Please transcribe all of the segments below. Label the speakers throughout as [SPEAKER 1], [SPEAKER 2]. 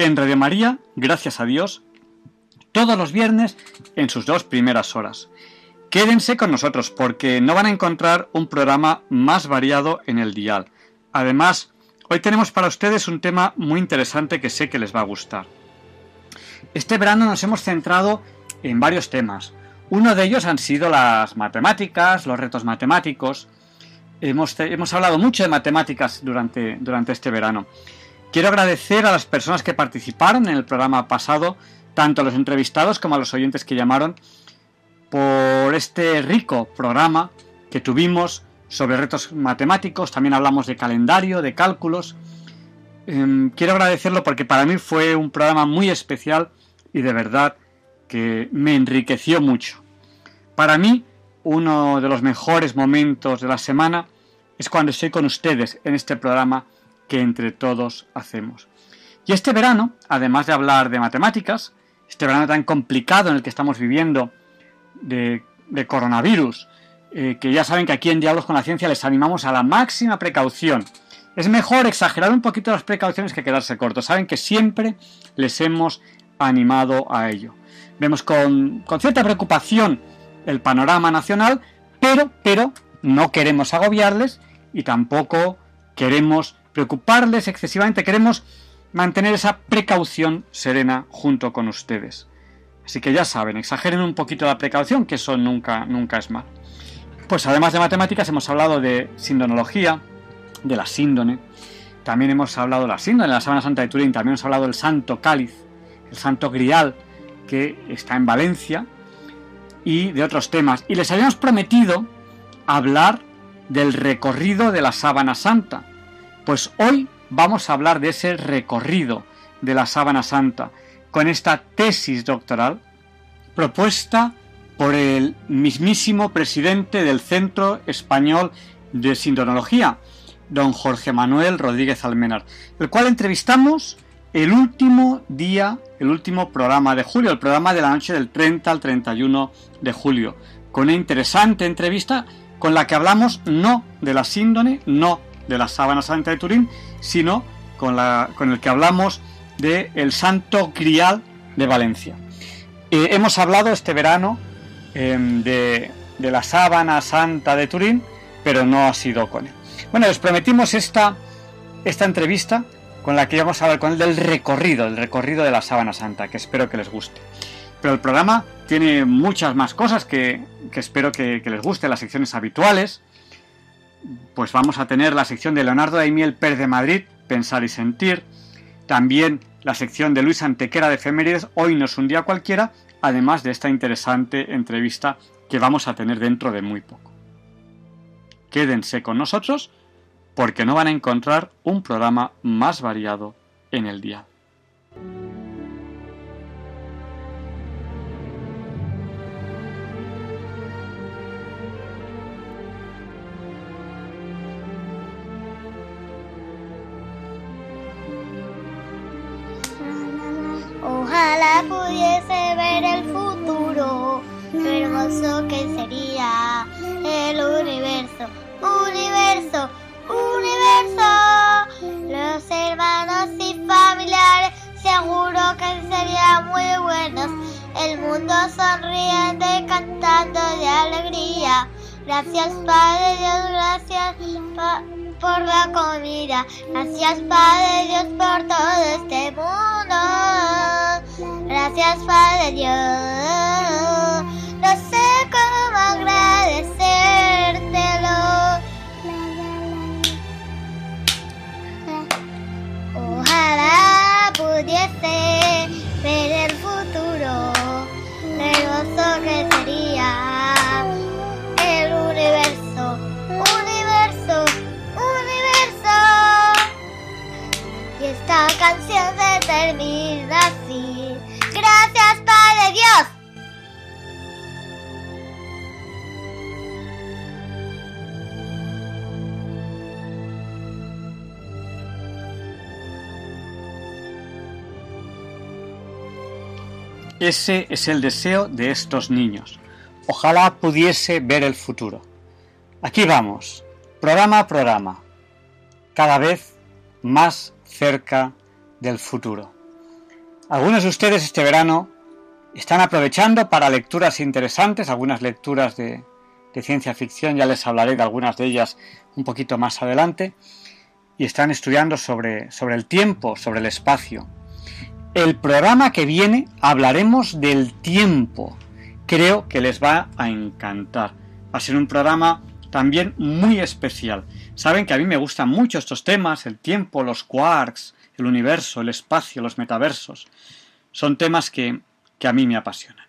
[SPEAKER 1] En Radio María, gracias a Dios, todos los viernes en sus dos primeras horas. Quédense con nosotros porque no van a encontrar un programa más variado en el dial. Además, hoy tenemos para ustedes un tema muy interesante que sé que les va a gustar. Este verano nos hemos centrado en varios temas. Uno de ellos han sido las matemáticas, los retos matemáticos. Hemos, hemos hablado mucho de matemáticas durante, durante este verano. Quiero agradecer a las personas que participaron en el programa pasado, tanto a los entrevistados como a los oyentes que llamaron, por este rico programa que tuvimos sobre retos matemáticos. También hablamos de calendario, de cálculos. Em, quiero agradecerlo porque para mí fue un programa muy especial y de verdad que me enriqueció mucho. Para mí, uno de los mejores momentos de la semana es cuando estoy con ustedes en este programa que entre todos hacemos. Y este verano, además de hablar de matemáticas, este verano tan complicado en el que estamos viviendo de, coronavirus, eh, que ya saben que aquí en Diálogos con la Ciencia les animamos a la máxima precaución. Es mejor exagerar un poquito las precauciones que quedarse cortos. Saben que siempre les hemos animado a ello. Vemos con, cierta preocupación el panorama nacional, pero, pero no queremos agobiarles y tampoco queremos preocuparles excesivamente, queremos mantener esa precaución serena junto con ustedes. Así que ya saben, exageren un poquito la precaución, que eso nunca, nunca es mal. Pues además de matemáticas hemos hablado de sindonología, de la síndone, también hemos hablado de la síndone, de la Sábana Santa de Turín, también hemos hablado del Santo Cáliz, el Santo Grial, que está en Valencia, y de otros temas. Y les habíamos prometido hablar del recorrido de la sábana santa. Pues hoy vamos a hablar de ese recorrido de la sábana santa con esta tesis doctoral propuesta por el mismísimo presidente del Centro Español de Sindonología, don Jorge Manuel Rodríguez Almenar, el cual entrevistamos el último día, el último programa de julio, el programa de la noche del 30 al 31 de julio, con una interesante entrevista con la que hablamos no de la síndone, no de la sábana santa de Turín, sino con, la, con el que hablamos de el Santo Grial de Valencia. Eh, hemos hablado este verano em, de, de, la sábana santa de Turín, pero no ha sido con él. Bueno, les prometimos esta, esta entrevista con la que íbamos a hablar con él del recorrido, el recorrido de la sábana santa, que espero que les guste. Pero el programa tiene muchas más cosas que, espero que, les guste, las secciones habituales. Pues vamos a tener la sección de Leonardo Daimiel Pérez de Madrid, Pensar y Sentir. También la sección de Luis Antequera de Efemérides, Hoy no es un día cualquiera, además de esta interesante entrevista que vamos a tener dentro de muy poco. Quédense con nosotros porque no van a encontrar un programa más variado en el día.
[SPEAKER 2] Ojalá pudiese ver el futuro, qué hermoso que sería el universo, universo universo. Los hermanos y familiares seguro que serían muy buenos. El mundo sonriente cantando de alegría. Gracias Padre Dios, gracias por la comida. Gracias Padre Dios por todo este mundo. Gracias Padre Dios. No sé cómo agradecértelo. Ojalá pudiese ver el futuro. Hermoso que canción se termina así. Gracias, Padre Dios.
[SPEAKER 1] Ese es el deseo de estos niños. Ojalá pudiese ver el futuro. Aquí vamos, programa a programa, cada vez más cerca del futuro. Algunos de ustedes este verano están aprovechando para lecturas interesantes, algunas lecturas de, de, ciencia ficción, ya les hablaré de algunas de ellas un poquito más adelante, y están estudiando sobre, sobre el tiempo, sobre el espacio. El programa que viene hablaremos del tiempo. Creo que les va a encantar. Va a ser un programa también muy especial. Saben que a mí me gustan mucho estos temas, el tiempo, los quarks, el universo, el espacio, los metaversos. Son temas que, que a mí me apasionan.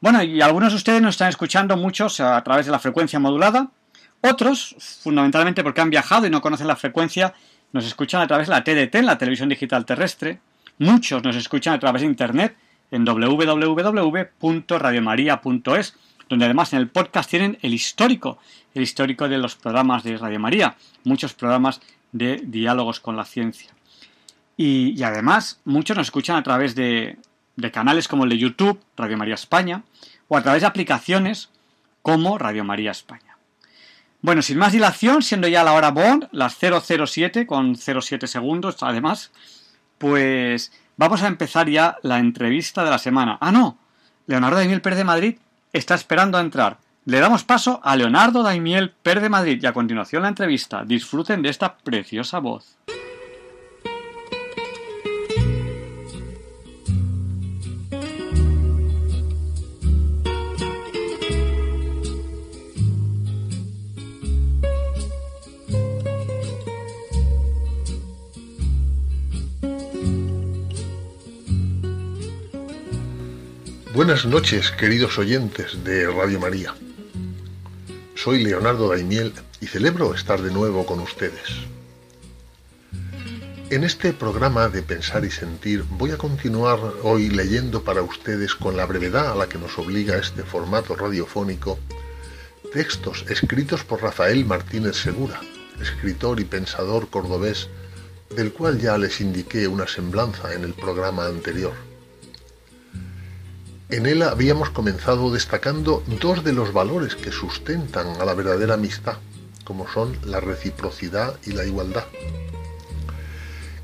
[SPEAKER 1] Bueno, y algunos de ustedes nos están escuchando muchos a través de la frecuencia modulada. Otros, fundamentalmente porque han viajado y no conocen la frecuencia, nos escuchan a través de la TDT, la televisión digital terrestre. Muchos nos escuchan a través de Internet en www.radiomaria.es, donde además en el podcast tienen el histórico, el histórico de los programas de Radio María, muchos programas de diálogos con la ciencia. Y, además muchos nos escuchan a través de, de canales como el de YouTube, Radio María España, o a través de aplicaciones como Radio María España. Bueno, sin más dilación, siendo ya la hora Bond, las 007 con 07 segundos, además, pues vamos a empezar ya la entrevista de la semana. Ah, no, Leonardo Daimiel Pérez de Madrid está esperando a entrar. Le damos paso a Leonardo Daimiel Pérez de Madrid y a continuación la entrevista. Disfruten de esta preciosa voz.
[SPEAKER 3] Buenas noches, queridos oyentes de Radio María. Soy Leonardo Daimiel y celebro estar de nuevo con ustedes. En este programa de Pensar y Sentir voy a continuar hoy leyendo para ustedes con la brevedad a la que nos obliga este formato radiofónico textos escritos por Rafael Martínez Segura, escritor y pensador cordobés, del cual ya les indiqué una semblanza en el programa anterior. En él habíamos comenzado destacando dos de los valores que sustentan a la verdadera amistad, como son la reciprocidad y la igualdad.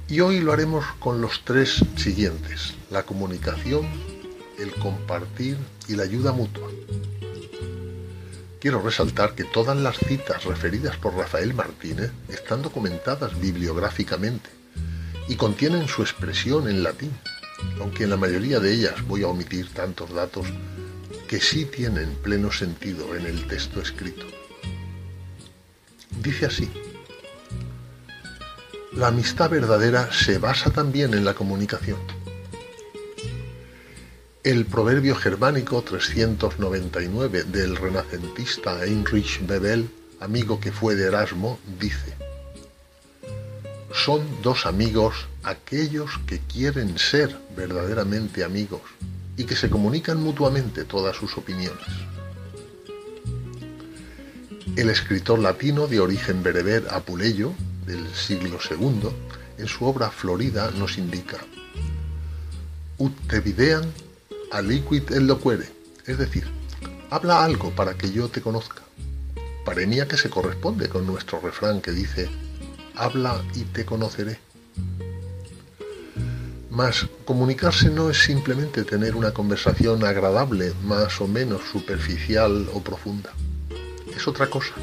[SPEAKER 3] Y hoy lo haremos con los tres siguientes, la comunicación, el compartir y la ayuda mutua. Quiero resaltar que todas las citas referidas por Rafael Martínez están documentadas bibliográficamente y contienen su expresión en latín, aunque en la mayoría de ellas voy a omitir tantos datos que sí tienen pleno sentido en el texto escrito. Dice así, la amistad verdadera se basa también en la comunicación. El proverbio germánico 399 del renacentista Heinrich Bebel, amigo que fue de Erasmo, dice, son dos amigos aquellos que quieren ser verdaderamente amigos y que se comunican mutuamente todas sus opiniones. El escritor latino de origen bereber Apuleyo, del siglo II, en su obra Florida nos indica Ut te videan aliquid el es decir, habla algo para que yo te conozca. Parenia que se corresponde con nuestro refrán que dice habla y te conoceré. Mas comunicarse no es simplemente tener una conversación agradable, más o menos superficial o profunda. Es otra cosa.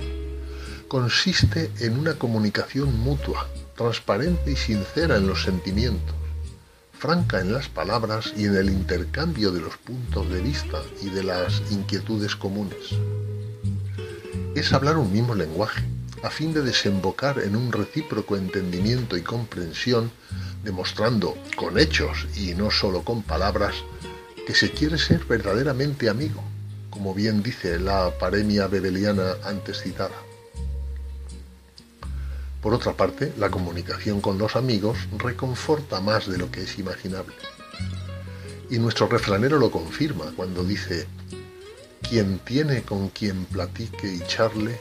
[SPEAKER 3] Consiste en una comunicación mutua, transparente y sincera en los sentimientos, franca en las palabras y en el intercambio de los puntos de vista y de las inquietudes comunes. Es hablar un mismo lenguaje, a fin de desembocar en un recíproco entendimiento y comprensión, demostrando con hechos y no solo con palabras que se quiere ser verdaderamente amigo, como bien dice la paremia bebeliana antes citada. Por otra parte, la comunicación con los amigos reconforta más de lo que es imaginable. Y nuestro refranero lo confirma cuando dice, quien tiene con quien platique y charle,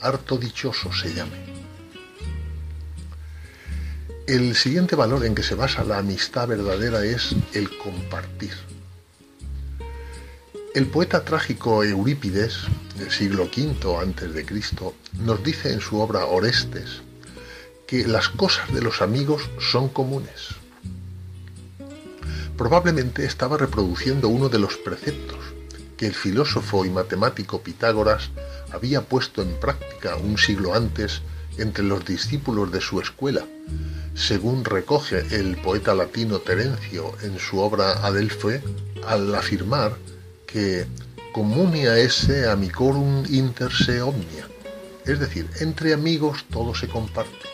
[SPEAKER 3] harto dichoso se llame. El siguiente valor en que se basa la amistad verdadera es el compartir. El poeta trágico Eurípides, del siglo V a.C., nos dice en su obra Orestes que las cosas de los amigos son comunes. Probablemente estaba reproduciendo uno de los preceptos que el filósofo y matemático Pitágoras había puesto en práctica un siglo antes entre los discípulos de su escuela, según recoge el poeta latino Terencio en su obra Adelphe, al afirmar que comunia esse amicorum inter se omnia, es decir, entre amigos todo se comparte.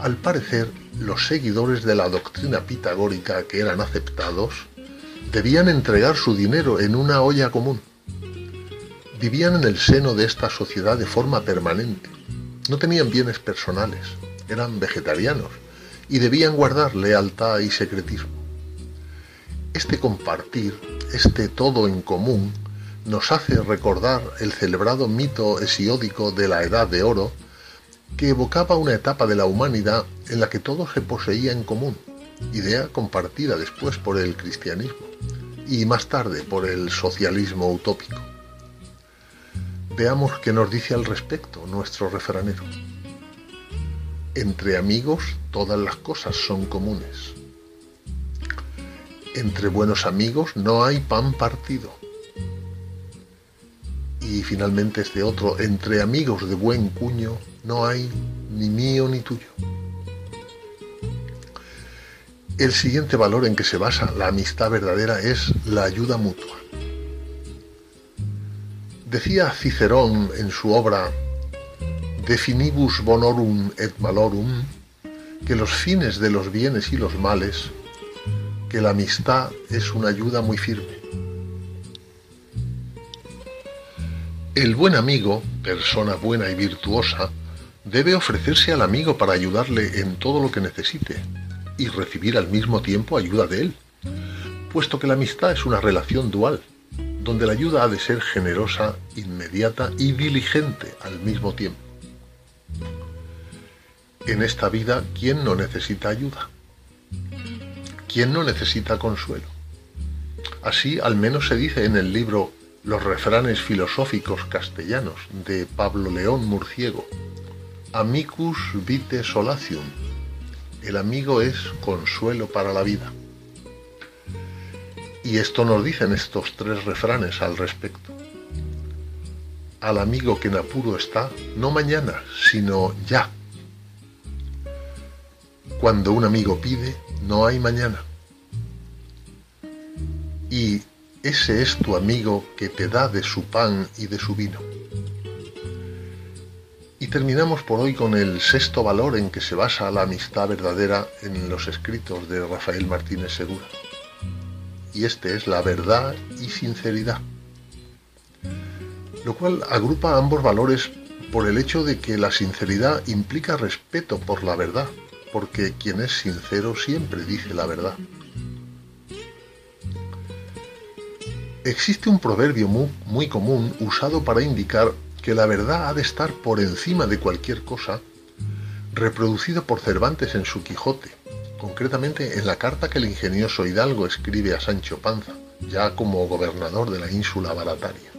[SPEAKER 3] Al parecer, los seguidores de la doctrina pitagórica que eran aceptados debían entregar su dinero en una olla común. Vivían en el seno de esta sociedad de forma permanente. No tenían bienes personales, eran vegetarianos y debían guardar lealtad y secretismo. Este compartir, este todo en común, nos hace recordar el celebrado mito hesiódico de la Edad de Oro, que evocaba una etapa de la humanidad en la que todo se poseía en común, idea compartida después por el cristianismo y más tarde por el socialismo utópico. Veamos qué nos dice al respecto nuestro refranero. Entre amigos todas las cosas son comunes entre buenos amigos no hay pan partido. Y finalmente este otro, entre amigos de buen cuño no hay ni mío ni tuyo. El siguiente valor en que se basa la amistad verdadera es la ayuda mutua. Decía Cicerón en su obra De finibus bonorum et malorum que los fines de los bienes y los males que la amistad es una ayuda muy firme. El buen amigo, persona buena y virtuosa, debe ofrecerse al amigo para ayudarle en todo lo que necesite y recibir al mismo tiempo ayuda de él, puesto que la amistad es una relación dual, donde la ayuda ha de ser generosa, inmediata y diligente al mismo tiempo. En esta vida, ¿quién no necesita ayuda? ¿quién no necesita consuelo? Así al menos se dice en el libro Los refranes filosóficos castellanos de Pablo León Murciego. Amicus vite solatium. El amigo es consuelo para la vida. Y esto nos dicen estos tres refranes al respecto. Al amigo que en apuro está, no mañana, sino ya. Cuando un amigo pide, no hay mañana. Y ese es tu amigo que te da de su pan y de su vino. Terminamos por hoy con el sexto valor en que se basa la amistad verdadera en los escritos de Rafael Martínez Segura. Y este es la verdad y sinceridad. Lo cual agrupa ambos valores por el hecho de que la sinceridad implica respeto por la verdad, porque quien es sincero siempre dice la verdad. Existe un proverbio muy, común usado para indicar que la verdad ha de estar por encima de cualquier cosa, reproducido por Cervantes en su Quijote, concretamente en la carta que el ingenioso Hidalgo escribe a Sancho Panza, ya como gobernador de la ínsula Barataria.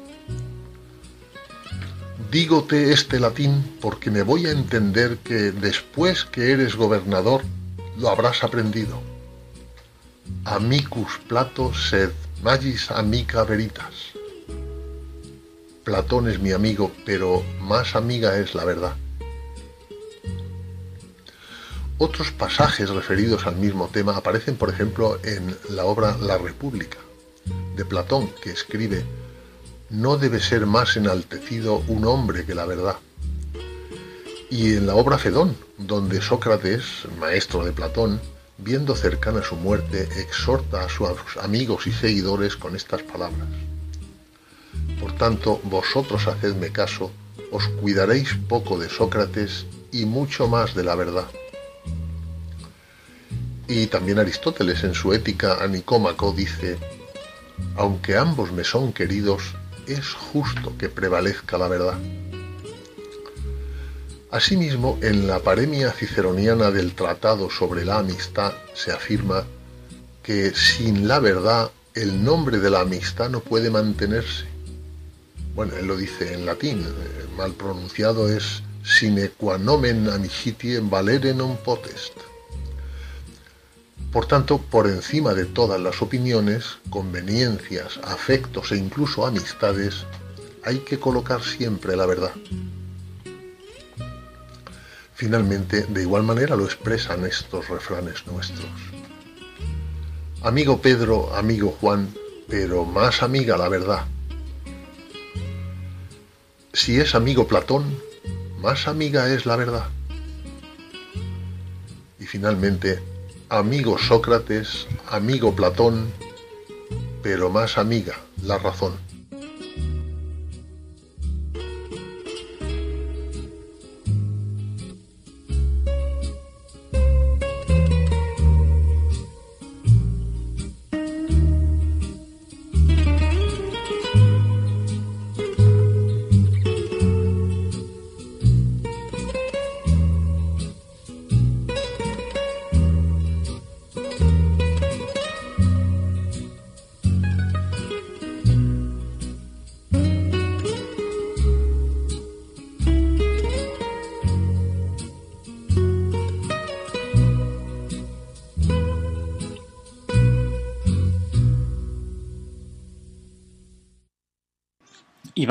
[SPEAKER 3] Dígote este latín porque me voy a entender que después que eres gobernador lo habrás aprendido. Amicus plato sed magis amica veritas. Platón es mi amigo, pero más amiga es la verdad. Otros pasajes referidos al mismo tema aparecen, por ejemplo, en la obra La República de Platón, que escribe no debe ser más enaltecido un hombre que la verdad. Y en la obra Fedón, donde Sócrates, maestro de Platón, viendo cercana su muerte, exhorta a sus amigos y seguidores con estas palabras. Por tanto, vosotros hacedme caso, os cuidaréis poco de Sócrates y mucho más de la verdad. Y también Aristóteles en su Ética a Nicómaco dice, aunque ambos me son queridos, es justo que prevalezca la verdad. Asimismo, en la paremia ciceroniana del Tratado sobre la Amistad se afirma que sin la verdad el nombre de la amistad no puede mantenerse. Bueno, él lo dice en latín, eh, mal pronunciado es sine qua nomen amicitie valere non potest. Por tanto, por encima de todas las opiniones, conveniencias, afectos e incluso amistades, hay que colocar siempre la verdad. Finalmente, de igual manera lo expresan estos refranes nuestros. Amigo Pedro, amigo Juan, pero más amiga la verdad. Si es amigo Platón, más amiga es la verdad. Y finalmente, amigo Sócrates, amigo Platón, pero más amiga la razón.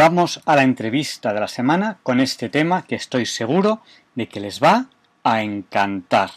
[SPEAKER 4] Vamos a la entrevista de la semana con este tema que estoy seguro de que les va a encantar.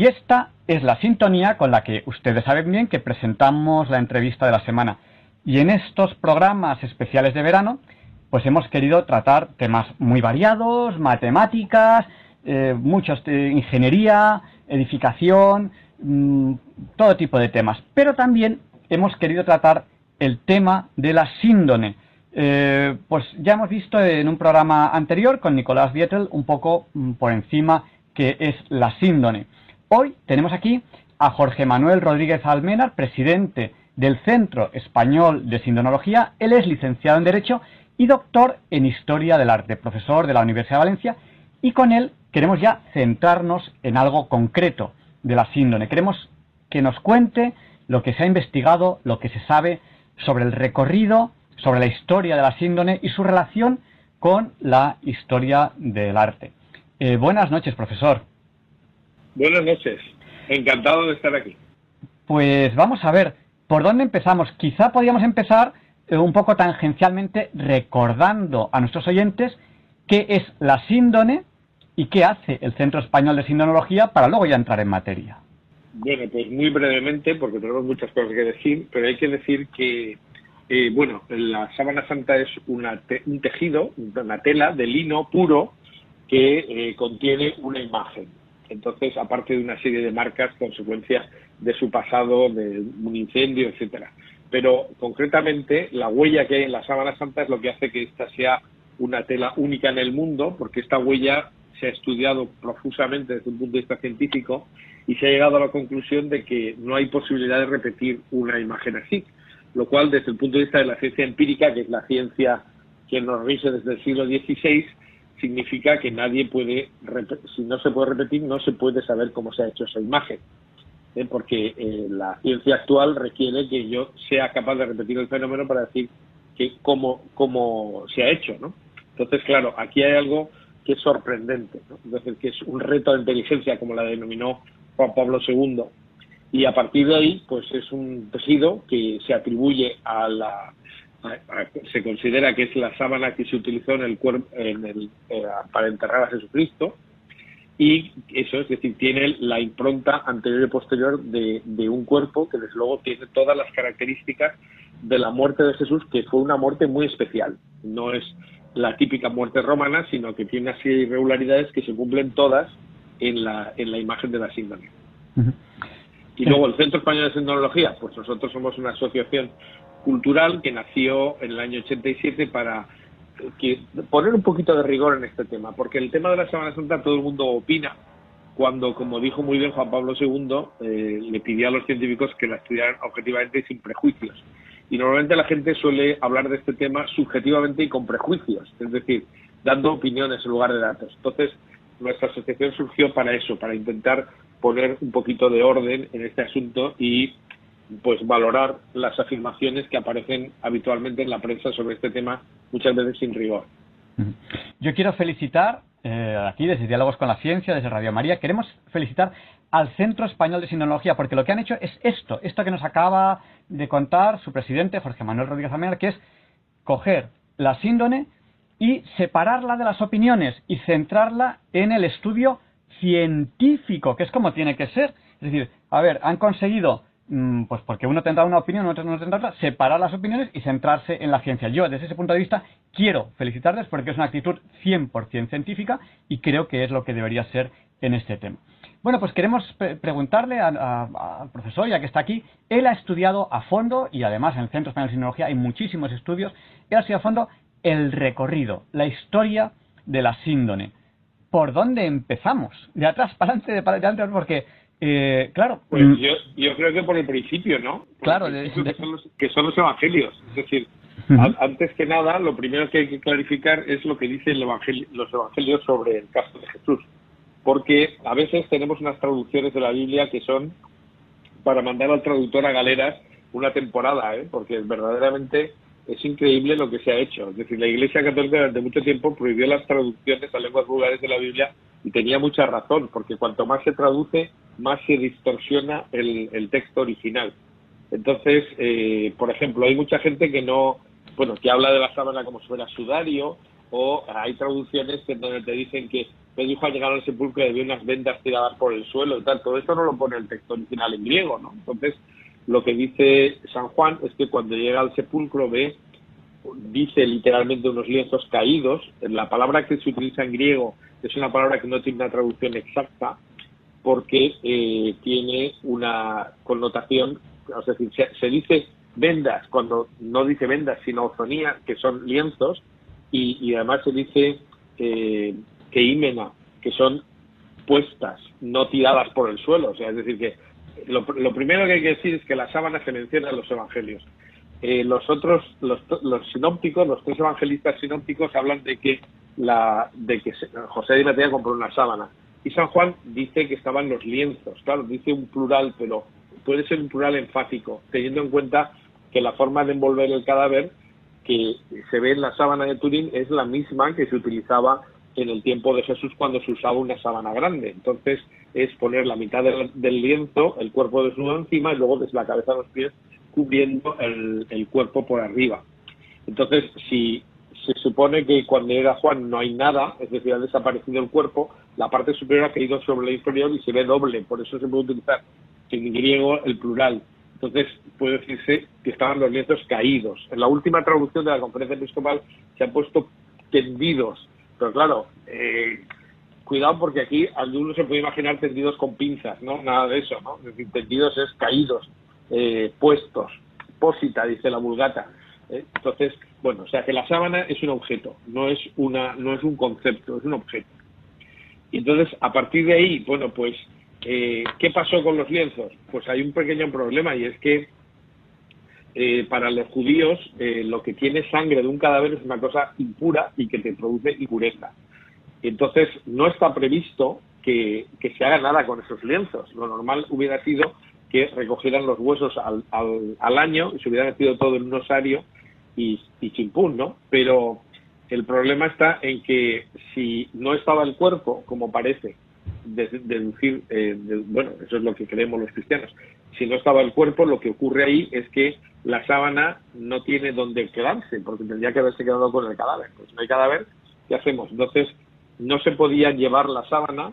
[SPEAKER 4] Y esta es la sintonía con la que ustedes saben bien que presentamos la entrevista de la semana. Y en estos programas especiales de verano, pues hemos querido tratar temas muy variados, matemáticas, eh, muchos ingeniería, edificación, mm, todo tipo de temas. Pero también hemos querido tratar el tema de la síndone. Eh, pues ya hemos visto en un programa anterior con Nicolás Vietel un poco mm, por encima que es la síndone. Hoy tenemos aquí a Jorge Manuel Rodríguez Almenar, presidente del Centro Español de Sindonología. Él es licenciado en Derecho y doctor en Historia del Arte, profesor de la Universidad de Valencia. Y con él queremos ya centrarnos en algo concreto de la síndone. Queremos que nos cuente lo que se ha investigado, lo que se sabe sobre el recorrido, sobre la historia de la síndone y su relación con la historia del arte. Eh, buenas noches, profesor.
[SPEAKER 5] Buenas noches, encantado de estar aquí.
[SPEAKER 4] Pues vamos a ver, ¿por dónde empezamos? Quizá podríamos empezar eh, un poco tangencialmente recordando a nuestros oyentes qué es la síndone y qué hace el Centro Español de Sindonología para luego ya entrar en materia.
[SPEAKER 5] Bueno, pues muy brevemente, porque tenemos muchas cosas que decir, pero hay que decir que, eh, bueno, la sábana santa es una un tejido, una tela de lino puro que eh, contiene una imagen. Entonces, aparte de una serie de marcas, consecuencias de su pasado, de un incendio, etcétera. Pero concretamente, la huella que hay en la sábana santa es lo que hace que esta sea una tela única en el mundo, porque esta huella se ha estudiado profusamente desde un punto de vista científico y se ha llegado a la conclusión de que no hay posibilidad de repetir una imagen así, lo cual desde el punto de vista de la ciencia empírica, que es la ciencia que nos rige desde el siglo XVI, significa que nadie puede, si no se puede repetir, no se puede saber cómo se ha hecho esa imagen. ¿eh? porque eh, la ciencia actual requiere que yo sea capaz de repetir el fenómeno para decir que cómo, cómo se ha hecho, ¿no? Entonces, claro, aquí hay algo que es sorprendente, ¿no? Es decir, que es un reto de inteligencia, como la denominó Juan Pablo II, y a partir de ahí, pues es un tejido que se atribuye a la, se considera que es la sábana que se utilizó en el cuerpo, en el, eh, para enterrar a Jesucristo, y eso es decir, tiene la impronta anterior y posterior de, un cuerpo que desde luego tiene todas las características de la muerte de Jesús, que fue una muerte muy especial. No es la típica muerte romana, sino que tiene una serie de irregularidades que se cumplen todas en la, en la imagen de la síndrome. Y luego el Centro Español de Sindología, pues nosotros somos una asociación cultural que nació en el año 87 para poner un poquito de rigor en este tema, porque el tema de la Semana Santa todo el mundo opina, cuando, como dijo muy bien Juan Pablo II, eh, le pidió a los científicos que la estudiaran objetivamente y sin prejuicios. Y normalmente la gente suele hablar de este tema subjetivamente y con prejuicios, es decir, dando opiniones en lugar de datos. Entonces, nuestra asociación surgió para eso, para intentar poner un poquito de orden en este asunto y pues valorar las afirmaciones que aparecen habitualmente en la prensa sobre este tema, muchas veces sin rigor.
[SPEAKER 4] Yo quiero felicitar eh, aquí desde Diálogos con la Ciencia, desde Radio María, queremos felicitar al Centro Español de Sinología, porque lo que han hecho es esto, esto que nos acaba de contar su presidente, Jorge Manuel Rodríguez Amena, que es coger la síndone y separarla de las opiniones y centrarla en el estudio científico, que es como tiene que ser. Es decir, a ver, han conseguido pues porque uno tendrá una opinión, otro no tendrá otra, separar las opiniones y centrarse en la ciencia. Yo, desde ese punto de vista, quiero felicitarles porque es una actitud 100% científica y creo que es lo que debería ser en este tema. Bueno, pues queremos preguntarle al profesor, ya que está aquí, él ha estudiado a fondo, y además en el Centro Español de Sinología hay muchísimos estudios, él ha estudiado a fondo el recorrido, la historia de la síndone. ¿Por dónde empezamos? ¿De atrás para adelante, de para adelante? Porque eh, claro.
[SPEAKER 5] Pues mm. yo, yo, creo que por el principio, ¿no?
[SPEAKER 4] claro,
[SPEAKER 5] Que, son los, evangelios. Es decir, antes que nada, lo primero que hay que clarificar es lo que dicen los evangelios sobre el caso de Jesús. Porque a veces tenemos unas traducciones de la Biblia que son para mandar al traductor a galeras una temporada, ¿eh? porque verdaderamente es increíble lo que se ha hecho. Es decir, la Iglesia Católica durante mucho tiempo prohibió las traducciones a lenguas vulgares de la Biblia y tenía mucha razón, porque cuanto más se traduce, más se distorsiona el, texto original. Entonces, eh, por ejemplo, hay mucha gente que no, bueno, que habla de la sábana como si fuera sudario, o hay traducciones en donde te dicen que Pedro al llegar al sepulcro y había unas vendas tiradas por el suelo y tal. Todo esto no lo pone el texto original en griego, ¿no? Entonces, lo que dice San Juan es que cuando llega al sepulcro ve, dice literalmente unos lienzos caídos. La palabra que se utiliza en griego es una palabra que no tiene una traducción exacta porque eh, tiene una connotación, es decir, se, dice vendas cuando no dice vendas, sino ozonía, que son lienzos, y, además se dice eh, que ímena, que son puestas, no tiradas por el suelo. O sea, es decir, que lo, primero que hay que decir es que la sábana se menciona en los evangelios. Eh, los otros, los, los sinópticos, los tres evangelistas sinópticos hablan de que la, de que José de Mateo compró una sábana. Y San Juan dice que estaban los lienzos. Claro, dice un plural, pero puede ser un plural enfático, teniendo en cuenta que la forma de envolver el cadáver que se ve en la sábana de Turín es la misma que se utilizaba en el tiempo de Jesús cuando se usaba una sábana grande. Entonces es poner la mitad del, lienzo, el cuerpo desnudo encima y luego desde la cabeza a los pies cubriendo el, el cuerpo por arriba. Entonces, si se supone que cuando llega Juan no hay nada, es decir, ha desaparecido el cuerpo, la parte superior ha caído sobre la inferior y se ve doble, por eso se puede utilizar en griego el plural. Entonces puede decirse que estaban los lienzos caídos. En la última traducción de la conferencia episcopal se han puesto tendidos, pero claro, eh, cuidado porque aquí alguno se puede imaginar tendidos con pinzas, ¿no? Nada de eso, ¿no? Es decir, tendidos es caídos, eh, puestos, pósita, dice la vulgata. ¿eh? Entonces, bueno, o sea que la sábana es un objeto, no es una, no es un concepto, es un objeto. Y entonces, a partir de ahí, bueno, pues, ¿qué pasó con los lienzos? Pues hay un pequeño problema y es que eh, para los judíos lo que tiene sangre de un cadáver es una cosa impura y que te produce impureza. Entonces, no está previsto que, que se haga nada con esos lienzos. Lo normal hubiera sido que recogieran los huesos al, al, al año y se hubiera metido todo en un osario y, y chimpún, ¿no? Pero el problema está en que si no estaba el cuerpo, como parece deducir, eh, bueno, eso es lo que creemos los cristianos, si no estaba el cuerpo, lo que ocurre ahí es que la sábana no tiene dónde quedarse, porque tendría que haberse quedado con el cadáver. Pues no hay cadáver, ¿qué hacemos? Entonces, no se podía llevar la sábana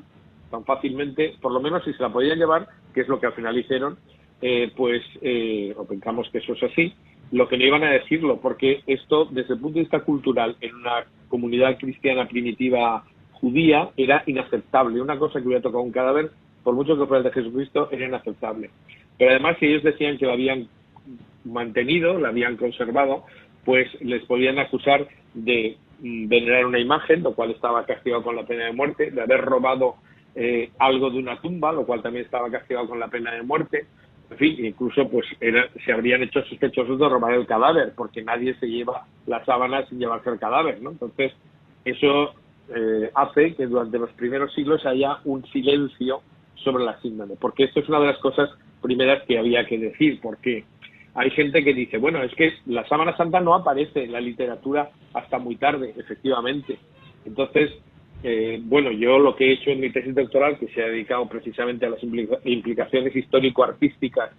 [SPEAKER 5] tan fácilmente, por lo menos si se la podían llevar, que es lo que al final hicieron, eh, pues, eh, o pensamos que eso es así, lo que no iban a decirlo, porque esto, desde el punto de vista cultural, en una comunidad cristiana primitiva judía, era inaceptable. Una cosa que hubiera tocado un cadáver, por mucho que fuera el de Jesucristo, era inaceptable. Pero además, si ellos decían que lo habían mantenido, lo habían conservado, pues les podían acusar de mm, venerar una imagen, lo cual estaba castigado con la pena de muerte, de haber robado eh, algo de una tumba, lo cual también estaba castigado con la pena de muerte. En fin, incluso pues se habrían hecho sospechosos de robar el cadáver, porque nadie se lleva la sábana sin llevarse el cadáver, ¿no? Entonces, eso eh, hace que durante los primeros siglos haya un silencio sobre la síndrome, porque esto es una de las cosas primeras que había que decir, porque hay gente que dice, bueno, es que la sábana santa no aparece en la literatura hasta muy tarde, efectivamente. Entonces, eh, bueno, yo lo que he hecho en mi tesis doctoral, que se ha dedicado precisamente a las implicaciones histórico-artísticas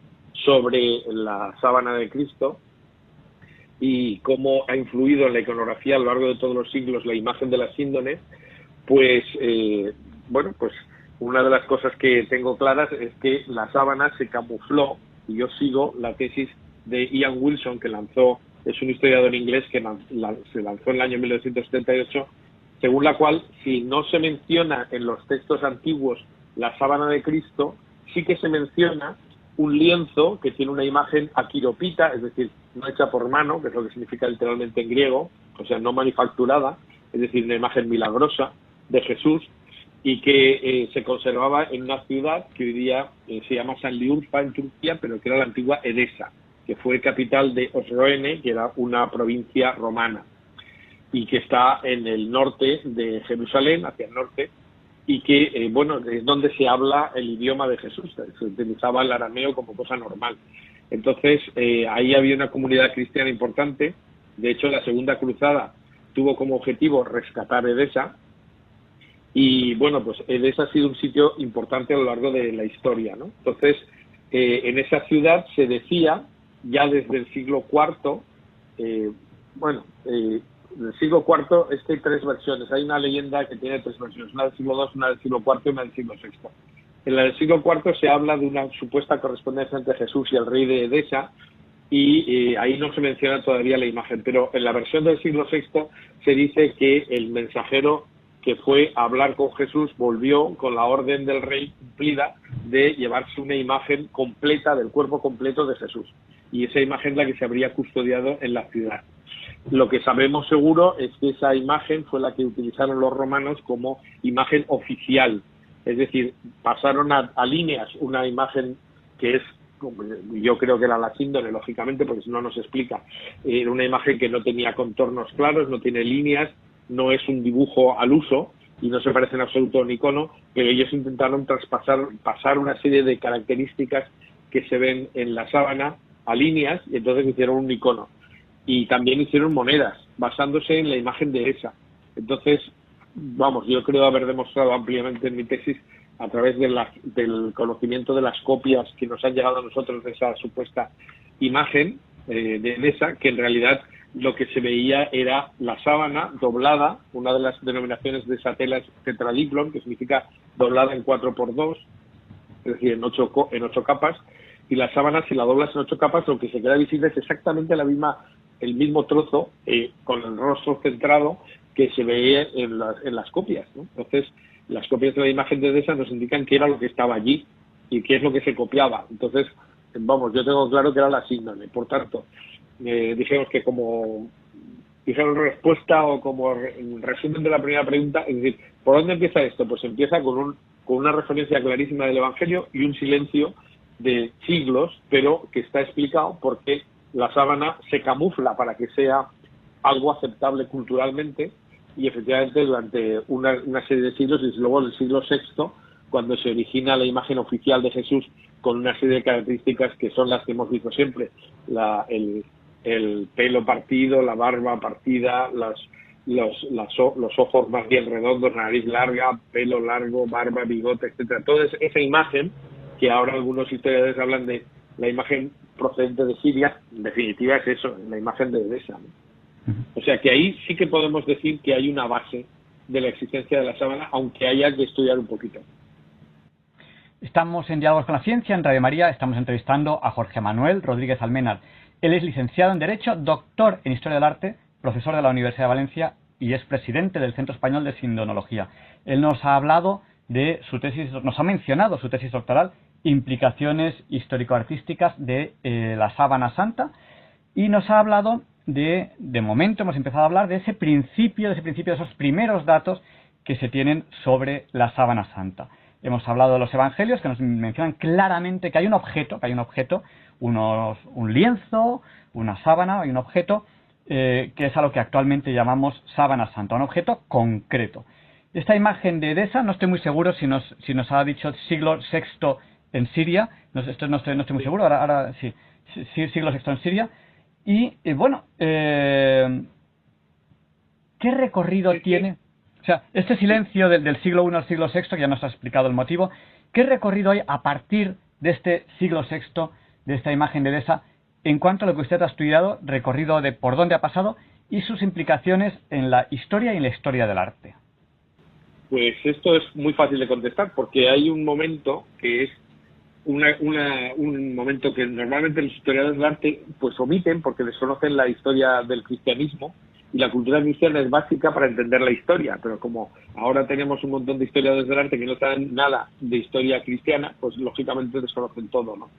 [SPEAKER 5] sobre la sábana de Cristo y cómo ha influido en la iconografía a lo largo de todos los siglos la imagen de las síndones, pues, eh, bueno, pues una de las cosas que tengo claras es que la sábana se camufló, y yo sigo la tesis de Ian Wilson, que lanzó, es un historiador inglés que se lanzó en el año 1978, según la cual si no se menciona en los textos antiguos la sábana de Cristo, sí que se menciona un lienzo que tiene una imagen aquiropita, es decir, no hecha por mano, que es lo que significa literalmente en griego, o sea, no manufacturada, es decir, una imagen milagrosa de Jesús, y que eh, se conservaba en una ciudad que hoy día eh, se llama San Liurfa en Turquía, pero que era la antigua Edesa, que fue capital de Osroene, que era una provincia romana y que está en el norte de Jerusalén, hacia el norte, y que, eh, bueno, es donde se habla el idioma de Jesús, se utilizaba el arameo como cosa normal. Entonces, eh, ahí había una comunidad cristiana importante, de hecho, la segunda cruzada tuvo como objetivo rescatar Edesa, y bueno, pues Edesa ha sido un sitio importante a lo largo de la historia, ¿no? Entonces, eh, en esa ciudad se decía, ya desde el siglo IV, bueno, en el siglo IV es que hay tres versiones. Hay una leyenda que tiene tres versiones, una del siglo II, una del siglo IV y una del siglo VI. En la del siglo IV se habla de una supuesta correspondencia entre Jesús y el rey de Edesa y eh, ahí no se menciona todavía la imagen, pero en la versión del siglo VI se dice que el mensajero que fue a hablar con Jesús volvió con la orden del rey cumplida de llevarse una imagen completa del cuerpo completo de Jesús. Y esa imagen es la que se habría custodiado en la ciudad. Lo que sabemos seguro es que esa imagen fue la que utilizaron los romanos como imagen oficial. Es decir, pasaron a, líneas una imagen que es yo creo que era la síndrome, lógicamente, porque si no nos explica. Era una imagen que no tenía contornos claros, no tiene líneas, no es un dibujo al uso y no se parece en absoluto a un icono, pero ellos intentaron traspasar pasar una serie de características que se ven en la sábana a líneas y entonces hicieron un icono y también hicieron monedas basándose en la imagen de esa. Entonces, vamos, yo creo haber demostrado ampliamente en mi tesis a través de del conocimiento de las copias que nos han llegado a nosotros de esa supuesta imagen eh, de esa, que en realidad lo que se veía era la sábana doblada, una de las denominaciones de esa tela es tetradiplon, que significa doblada en 4x2, es decir, en ocho, en ocho capas, y la sábana, si la doblas en ocho capas, lo que se queda visible es exactamente la misma el mismo trozo eh, con el rostro centrado que se veía en las, en las copias. Entonces, las copias de la imagen de esa nos indican qué era lo que estaba allí y qué es lo que se copiaba. Entonces, vamos, yo tengo claro que era la síndrome. Por tanto, eh, dijimos que como dijeron respuesta o como resumen de la primera pregunta, es decir, ¿por dónde empieza esto? Pues empieza con, un, con una referencia clarísima del Evangelio y un silencio de siglos, pero que está explicado porque la sábana se camufla para que sea algo aceptable culturalmente y efectivamente durante una, serie de siglos y luego en el siglo VI cuando se origina la imagen oficial de Jesús con una serie de características que son las que hemos visto siempre, la, el, el pelo partido, la barba partida, las, los, los ojos más bien redondos, nariz larga, pelo largo, barba, bigote, etcétera. Toda esa imagen que ahora algunos historiadores hablan de la imagen procedente de Siria, en definitiva es eso, la imagen de Edesa. O sea que ahí sí que podemos decir que hay una base de la existencia de la sábana, aunque haya que estudiar un poquito.
[SPEAKER 4] Estamos en Diálogos con la Ciencia, en Radio María, estamos entrevistando a Jorge Manuel Rodríguez Almenar. Él es licenciado en Derecho, doctor en Historia del Arte, profesor de la Universidad de Valencia y es presidente del Centro Español de Sindonología. Él nos ha hablado de su tesis, nos ha mencionado su tesis doctoral, implicaciones histórico-artísticas de eh, la sábana santa, y nos ha hablado de, de momento hemos empezado a hablar de ese principio, de ese principio, de esos primeros datos que se tienen sobre la sábana santa. Hemos hablado de los evangelios que nos mencionan claramente que hay un objeto, que hay un objeto, unos, un lienzo, una sábana, hay un objeto eh, que es a lo que actualmente llamamos sábana santa, un objeto concreto. Esta imagen de Edesa, no estoy muy seguro si nos, si nos ha dicho siglo VI en Siria, no, esto no, estoy, no estoy muy seguro, ahora, ahora sí, sí, siglo VI en Siria. Y bueno, eh, ¿qué recorrido tiene? O sea, este silencio del, siglo I al siglo VI, que ya nos ha explicado el motivo, ¿qué recorrido hay a partir de este siglo VI, de esta imagen de Edesa, en cuanto a lo que usted ha estudiado, recorrido de por dónde ha pasado y sus implicaciones en la historia y en la historia del arte?
[SPEAKER 5] Pues esto es muy fácil de contestar, porque hay un momento que es un momento que normalmente los historiadores del arte pues omiten porque desconocen la historia del cristianismo y la cultura cristiana es básica para entender la historia, pero como ahora tenemos un montón de historiadores del arte que no saben nada de historia cristiana, pues lógicamente desconocen todo, ¿no?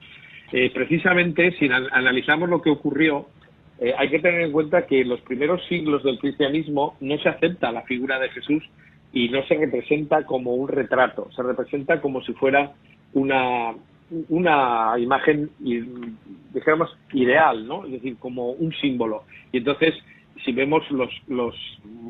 [SPEAKER 5] Eh, precisamente, si analizamos lo que ocurrió, eh, hay que tener en cuenta que en los primeros siglos del cristianismo no se acepta la figura de Jesús y no se representa como un retrato, se representa como si fuera una, una imagen, digamos, ideal, ¿no? Es decir, como un símbolo. Y entonces si vemos los, los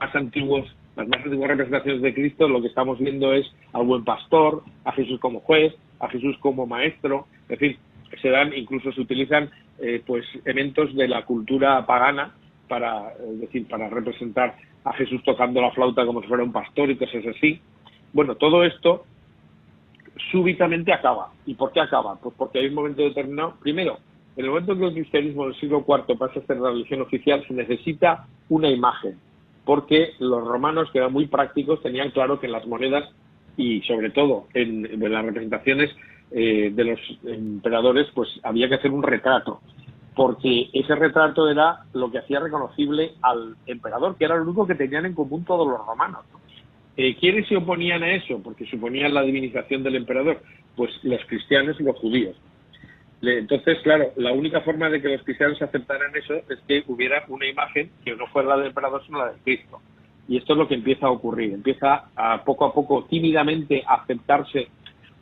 [SPEAKER 5] más antiguos, las más antiguas representaciones de Cristo, lo que estamos viendo es al buen pastor, a Jesús como juez, a Jesús como maestro, es decir, se dan, incluso se utilizan eh, pues elementos de la cultura pagana para, es decir, para representar a Jesús tocando la flauta como si fuera un pastor y cosas así. Bueno, todo esto súbitamente acaba. ¿Y por qué acaba? Pues porque hay un momento determinado, primero, en el momento en que el cristianismo del siglo IV pasa a ser la religión oficial, se necesita una imagen, porque los romanos, que eran muy prácticos, tenían claro que en las monedas y sobre todo en, las representaciones eh, de los emperadores, pues había que hacer un retrato, porque ese retrato era lo que hacía reconocible al emperador, que era lo único que tenían en común todos los romanos. Eh, ¿Quiénes se oponían a eso? Porque suponían la divinización del emperador. Pues los cristianos y los judíos. Entonces, claro, la única forma de que los cristianos aceptaran eso es que hubiera una imagen que no fuera la del emperador, sino la de Cristo. Y esto es lo que empieza a ocurrir. Empieza a poco a poco, tímidamente, a aceptarse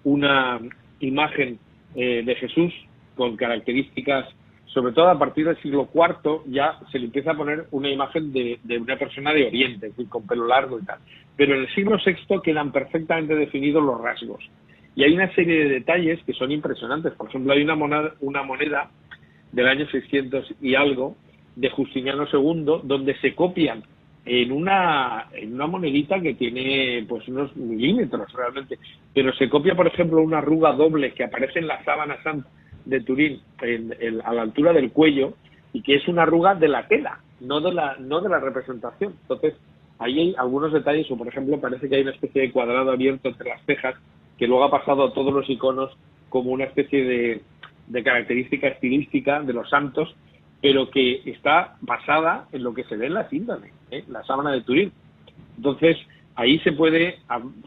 [SPEAKER 5] una imagen eh, de Jesús con características, sobre todo a partir del siglo IV, ya se le empieza a poner una imagen de, una persona de Oriente, es decir, con pelo largo y tal. Pero en el siglo VI quedan perfectamente definidos los rasgos y hay una serie de detalles que son impresionantes. Por ejemplo, hay una moneda, una moneda del año 600 y algo de Justiniano II donde se copian en una, en una monedita que tiene pues unos milímetros realmente, pero se copia, por ejemplo, una arruga doble que aparece en la sábana santa de Turín a la altura del cuello y que es una arruga de la tela, no de la, no de la representación. Entonces, ahí hay algunos detalles, o por ejemplo, parece que hay una especie de cuadrado abierto entre las cejas que luego ha pasado a todos los iconos como una especie de, característica estilística de los santos, pero que está basada en lo que se ve en la síndrome, ¿eh? la sábana de Turín. Entonces, ahí se puede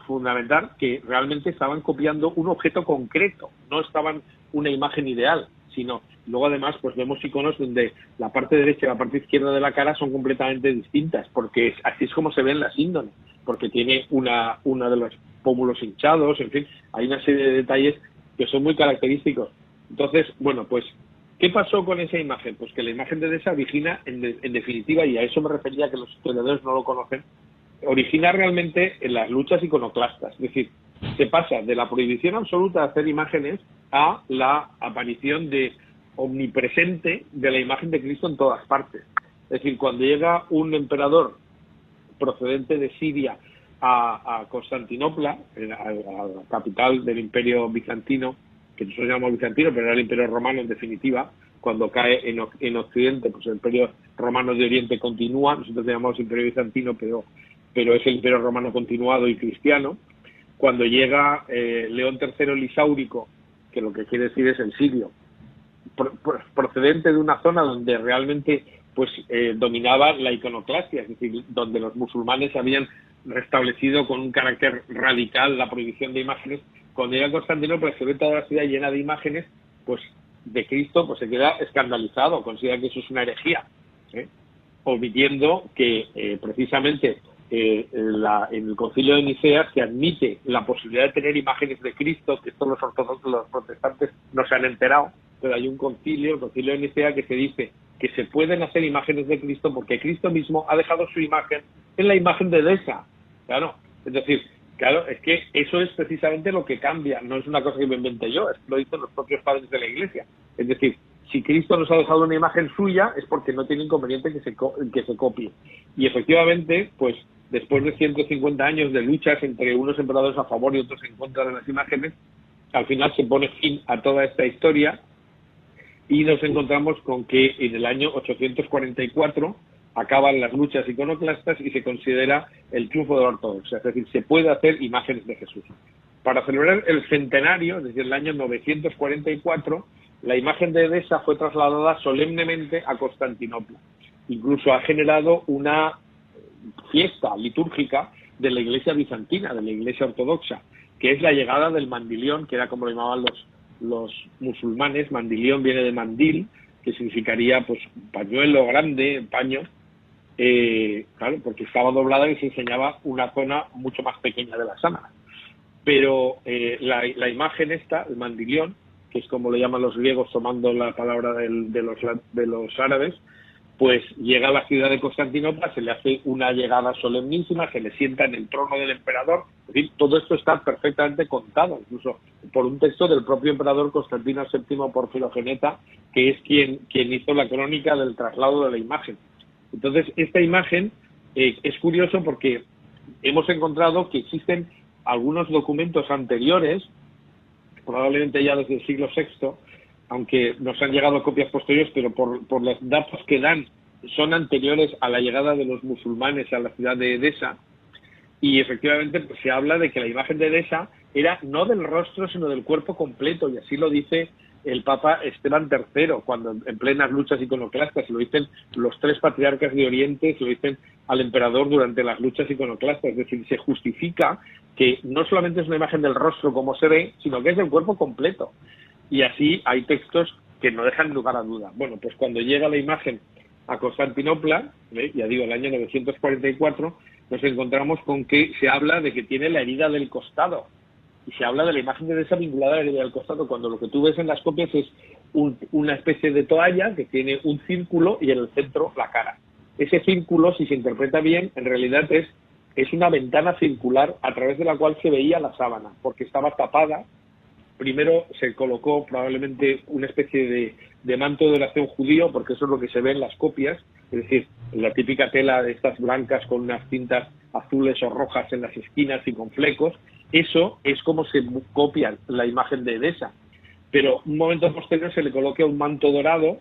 [SPEAKER 5] fundamentar que realmente estaban copiando un objeto concreto, no estaban una imagen ideal, sino luego además pues vemos iconos donde la parte derecha y la parte izquierda de la cara son completamente distintas, porque así es como se ve en la síndrome, porque tiene una, una de los pómulos hinchados, en fin, hay una serie de detalles que son muy característicos. Entonces, bueno, pues, ¿qué pasó con esa imagen? Pues que la imagen de esa vigina, en, definitiva, y a eso me refería que los historiadores no lo conocen, origina realmente en las luchas iconoclastas. Es decir, se pasa de la prohibición absoluta de hacer imágenes a la aparición de omnipresente de la imagen de Cristo en todas partes. Es decir, cuando llega un emperador procedente de Siria a, Constantinopla, a, la capital del imperio bizantino, que nosotros llamamos bizantino, pero era el imperio romano en definitiva, cuando cae en, en Occidente, pues el imperio romano de Oriente continúa, nosotros llamamos imperio bizantino, pero, pero es el imperio romano continuado y cristiano. Cuando llega eh, León III Lisáurico, que lo que quiere decir es el sirio, procedente de una zona donde realmente pues eh, dominaba la iconoclastia, es decir, donde los musulmanes habían restablecido con un carácter radical la prohibición de imágenes. Cuando llega a Constantinopla se ve toda la ciudad llena de imágenes, pues de Cristo, pues se queda escandalizado, considera que eso es una herejía, ¿eh? omitiendo que precisamente eh, en el concilio de Nicea se admite la posibilidad de tener imágenes de Cristo, que esto los ortodoxos, los protestantes no se han enterado, pero hay un concilio, el concilio de Nicea, que se dice que se pueden hacer imágenes de Cristo porque Cristo mismo ha dejado su imagen en la imagen de Desa. Claro, es decir, claro, es que eso es precisamente lo que cambia, no es una cosa que me inventé yo, es lo dicen los propios padres de la Iglesia. Es decir, si Cristo nos ha dejado una imagen suya es porque no tiene inconveniente que se, que se copie. Y efectivamente, pues después de 150 años de luchas entre unos emperadores a favor y otros en contra de las imágenes, al final se pone fin a toda esta historia y nos encontramos con que en el año 844 acaban las luchas iconoclastas y se considera el triunfo de la ortodoxia, es decir, se puede hacer imágenes de Jesús. Para celebrar el centenario, es decir, el año 944, la imagen de Edesa fue trasladada solemnemente a Constantinopla. Incluso ha generado una fiesta litúrgica de la iglesia bizantina, de la iglesia ortodoxa, que es la llegada del mandilión, que era como lo llamaban los los musulmanes, mandilión viene de mandil, que significaría pues pañuelo grande, paño, eh, claro, porque estaba doblada y se enseñaba una zona mucho más pequeña de la sábana. Pero eh, la, imagen esta, el mandilión, que es como lo llaman los griegos tomando la palabra de, los, de los árabes, pues llega a la ciudad de Constantinopla, se le hace una llegada solemnísima, se le sienta en el trono del emperador. Es decir, todo esto está perfectamente contado, incluso por un texto del propio emperador Constantino VII por Filogeneta, que es quien, quien hizo la crónica del traslado de la imagen. Entonces, esta imagen eh, es curioso porque hemos encontrado que existen algunos documentos anteriores, probablemente ya desde el siglo VI, aunque nos han llegado copias posteriores, pero por, los datos que dan son anteriores a la llegada de los musulmanes a la ciudad de Edesa. Y efectivamente pues, se habla de que la imagen de Edesa era no del rostro, sino del cuerpo completo, y así lo dice el Papa Esteban III, cuando en plenas luchas iconoclastas, lo dicen los tres patriarcas de Oriente, se lo dicen al emperador durante las luchas iconoclastas, es decir, se justifica que no solamente es una imagen del rostro como se ve, sino que es del cuerpo completo. Y así hay textos que no dejan lugar a duda. Bueno, pues cuando llega la imagen a Constantinopla, ya digo, el año 944, nos encontramos con que se habla de que tiene la herida del costado. Y se habla de la imagen de esa vinculada a la herida del costado, cuando lo que tú ves en las copias es una especie de toalla que tiene un círculo y en el centro la cara. Ese círculo, si se interpreta bien, en realidad es, es una ventana circular a través de la cual se veía la sábana, porque estaba tapada primero se colocó probablemente una especie de, manto de oración judío, porque eso es lo que se ve en las copias, es decir, la típica tela de estas blancas con unas cintas azules o rojas en las esquinas y con flecos, eso es como se copia la imagen de Edesa. Pero un momento posterior se le coloca un manto dorado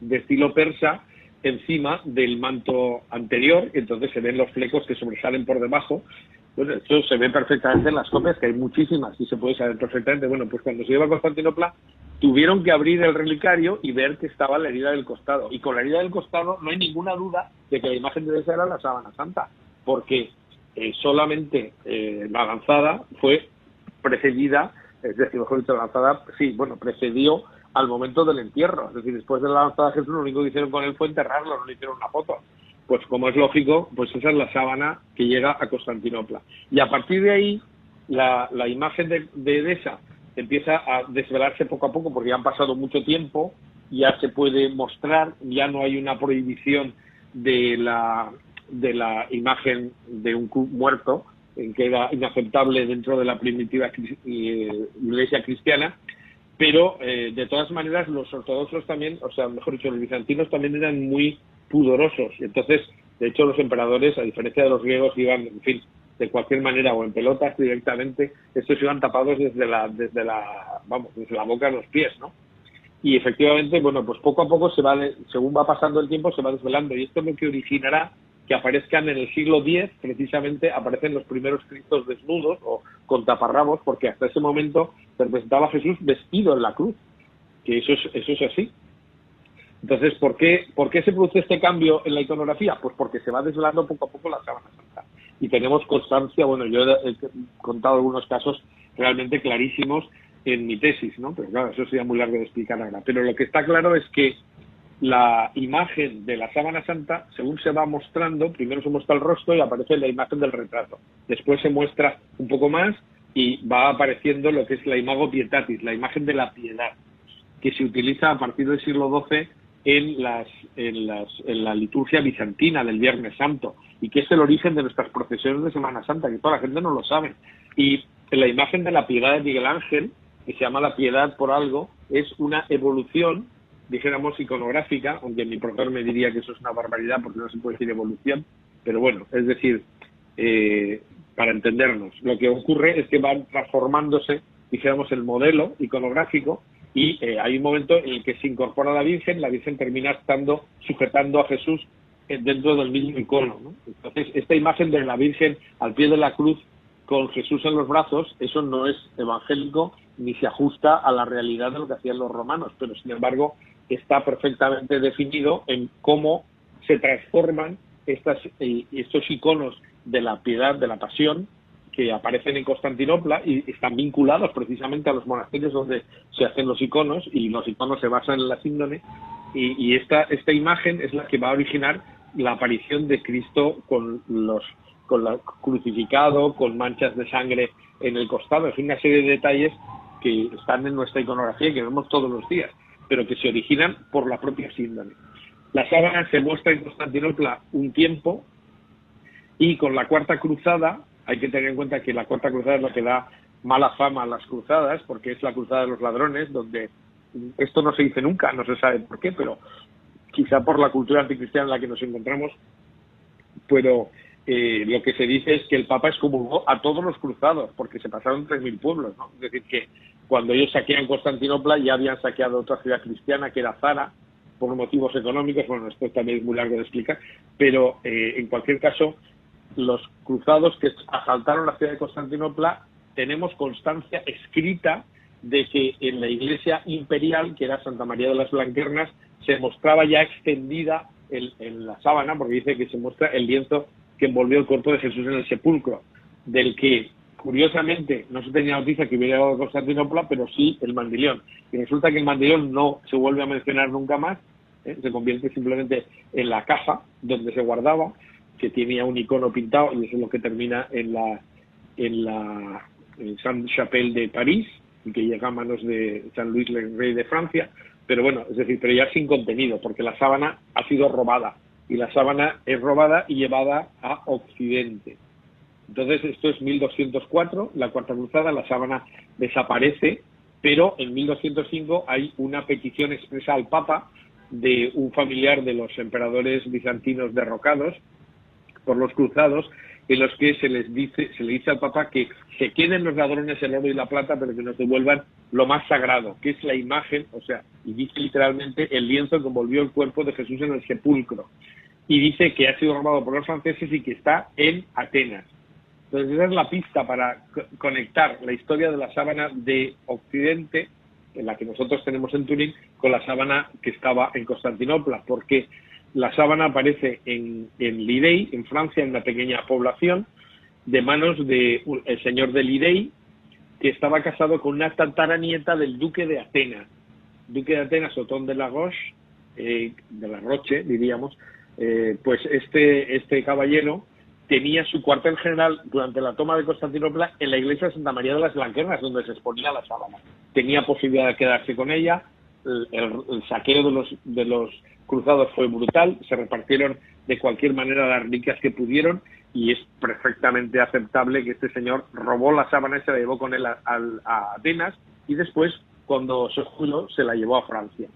[SPEAKER 5] de estilo persa encima del manto anterior, entonces se ven los flecos que sobresalen por debajo, pues eso se ve perfectamente en las copias, que hay muchísimas y se puede saber perfectamente. Bueno, pues cuando se iba a Constantinopla, tuvieron que abrir el relicario y ver que estaba la herida del costado. Y con la herida del costado no hay ninguna duda de que la imagen de esa era la sábana santa, porque eh, solamente eh, la lanzada fue precedida, es decir, mejor dicho, la lanzada, sí, bueno, precedió al momento del entierro. Es decir, después de la lanzada de Jesús, lo único que hicieron con él fue enterrarlo, no le hicieron una foto pues como es lógico, pues esa es la sábana que llega a Constantinopla. Y a partir de ahí, la, imagen de, de Edesa empieza a desvelarse poco a poco porque ya han pasado mucho tiempo, ya se puede mostrar, ya no hay una prohibición de la de la imagen de un muerto, que era inaceptable dentro de la primitiva eh, iglesia cristiana, pero eh, de todas maneras los ortodoxos también, o sea, mejor dicho, los bizantinos también eran muy pudorosos. Entonces, de hecho, los emperadores, a diferencia de los griegos, iban, en fin, de cualquier manera o en pelotas directamente, estos iban tapados desde la, desde la, vamos, desde la boca a los pies, ¿no? Y efectivamente, bueno, pues poco a poco se va, según va pasando el tiempo, se va desvelando y esto es lo que originará que aparezcan en el siglo X, precisamente aparecen los primeros cristos desnudos o con taparrabos, porque hasta ese momento se representaba a Jesús vestido en la cruz, que eso es, eso es así. Entonces, ¿por qué, ¿por qué se produce este cambio en la iconografía? Pues porque se va desvelando poco a poco la sábana santa. Y tenemos constancia, bueno, yo he contado algunos casos realmente clarísimos en mi tesis, ¿no? Pero claro, eso sería muy largo de explicar ahora. Pero lo que está claro es que la imagen de la sábana santa, según se va mostrando, primero se muestra el rostro y aparece la imagen del retrato. Después se muestra un poco más y va apareciendo lo que es la imago pietatis, la imagen de la piedad, que se utiliza a partir del siglo XII en, las, en, las, en la liturgia bizantina del Viernes Santo y que es el origen de nuestras procesiones de Semana Santa, que toda la gente no lo sabe. Y la imagen de la piedad de Miguel Ángel, que se llama la piedad por algo, es una evolución, dijéramos, iconográfica, aunque mi profesor me diría que eso es una barbaridad porque no se puede decir evolución, pero bueno, es decir, eh, para entendernos, lo que ocurre es que van transformándose, dijéramos, el modelo iconográfico y eh, hay un momento en el que se incorpora la Virgen, la Virgen termina estando sujetando a Jesús eh, dentro del mismo icono. Entonces, esta imagen de la Virgen al pie de la cruz con Jesús en los brazos, eso no es evangélico ni se ajusta a la realidad de lo que hacían los romanos, pero sin embargo está perfectamente definido en cómo se transforman estas, eh, estos iconos de la piedad, de la pasión, que aparecen en Constantinopla y están vinculados precisamente a los monasterios donde se hacen los iconos y los iconos se basan en la síndone y, y esta, esta imagen es la que va a originar la aparición de Cristo con los con la crucificado, con manchas de sangre en el costado, fin, una serie de detalles que están en nuestra iconografía y que vemos todos los días, pero que se originan por la propia síndrome. La sábana se muestra en Constantinopla un tiempo y con la Cuarta Cruzada, hay que tener en cuenta que la Cuarta Cruzada es la que da mala fama a las cruzadas, porque es la cruzada de los ladrones, donde esto no se dice nunca, no se sabe por qué, pero quizá por la cultura anticristiana en la que nos encontramos, pero eh, lo que se dice es que el Papa excomulgó a todos los cruzados, porque se pasaron 3.000 pueblos, ¿no? Es decir, que cuando ellos saquean Constantinopla ya habían saqueado otra ciudad cristiana, que era Zara, por motivos económicos, bueno, esto también es muy largo de explicar, pero eh, en cualquier caso, los cruzados que asaltaron la ciudad de Constantinopla, tenemos constancia escrita de que en la iglesia imperial, que era Santa María de las Blanquernas, se mostraba ya extendida en la sábana, porque dice que se muestra el lienzo que envolvió el cuerpo de Jesús en el sepulcro, del que curiosamente no se tenía noticia que hubiera llegado a Constantinopla, pero sí el mandilión. Y resulta que el mandilión no se vuelve a mencionar nunca más, ¿eh? se convierte simplemente en la caja donde se guardaba, que tenía un icono pintado, y eso es lo que termina en la en la Saint-Chapelle de París, y que llega a manos de San Luis, el rey de Francia, pero bueno, es decir, pero ya sin contenido, porque la sábana ha sido robada y la sábana es robada y llevada a Occidente. Entonces, esto es 1204, la Cuarta Cruzada, la sábana desaparece, pero en 1205 hay una petición expresa al Papa de un familiar de los emperadores bizantinos derrocados por los cruzados, en los que se les dice, se le dice al Papa que se queden los ladrones el oro y la plata, pero que nos devuelvan lo más sagrado, que es la imagen, o sea, y dice literalmente el lienzo que envolvió el cuerpo de Jesús en el sepulcro y dice que ha sido robado por los franceses y que está en Atenas. Entonces esa es la pista para conectar la historia de la sábana de Occidente, en la que nosotros tenemos en Turín, con la sábana que estaba en Constantinopla, porque la sábana aparece en, en Lidey, en Francia, en una pequeña población, de manos del el señor de Lidey, que estaba casado con una tataranieta del duque de Atenas. Duque de Atenas, Otón de la Roche, eh, de la Roche, diríamos, eh, pues este, este caballero tenía su cuartel general durante la toma de Constantinopla en la iglesia de Santa María de las Blanquernas, donde se exponía la sábana. Tenía posibilidad de quedarse con ella, el, saqueo de los, de los cruzados fue brutal, se repartieron de cualquier manera las ricas que pudieron y es perfectamente aceptable que este señor robó la sábana y se la llevó con él a, Atenas y después, cuando se jubiló, se la llevó a Francia.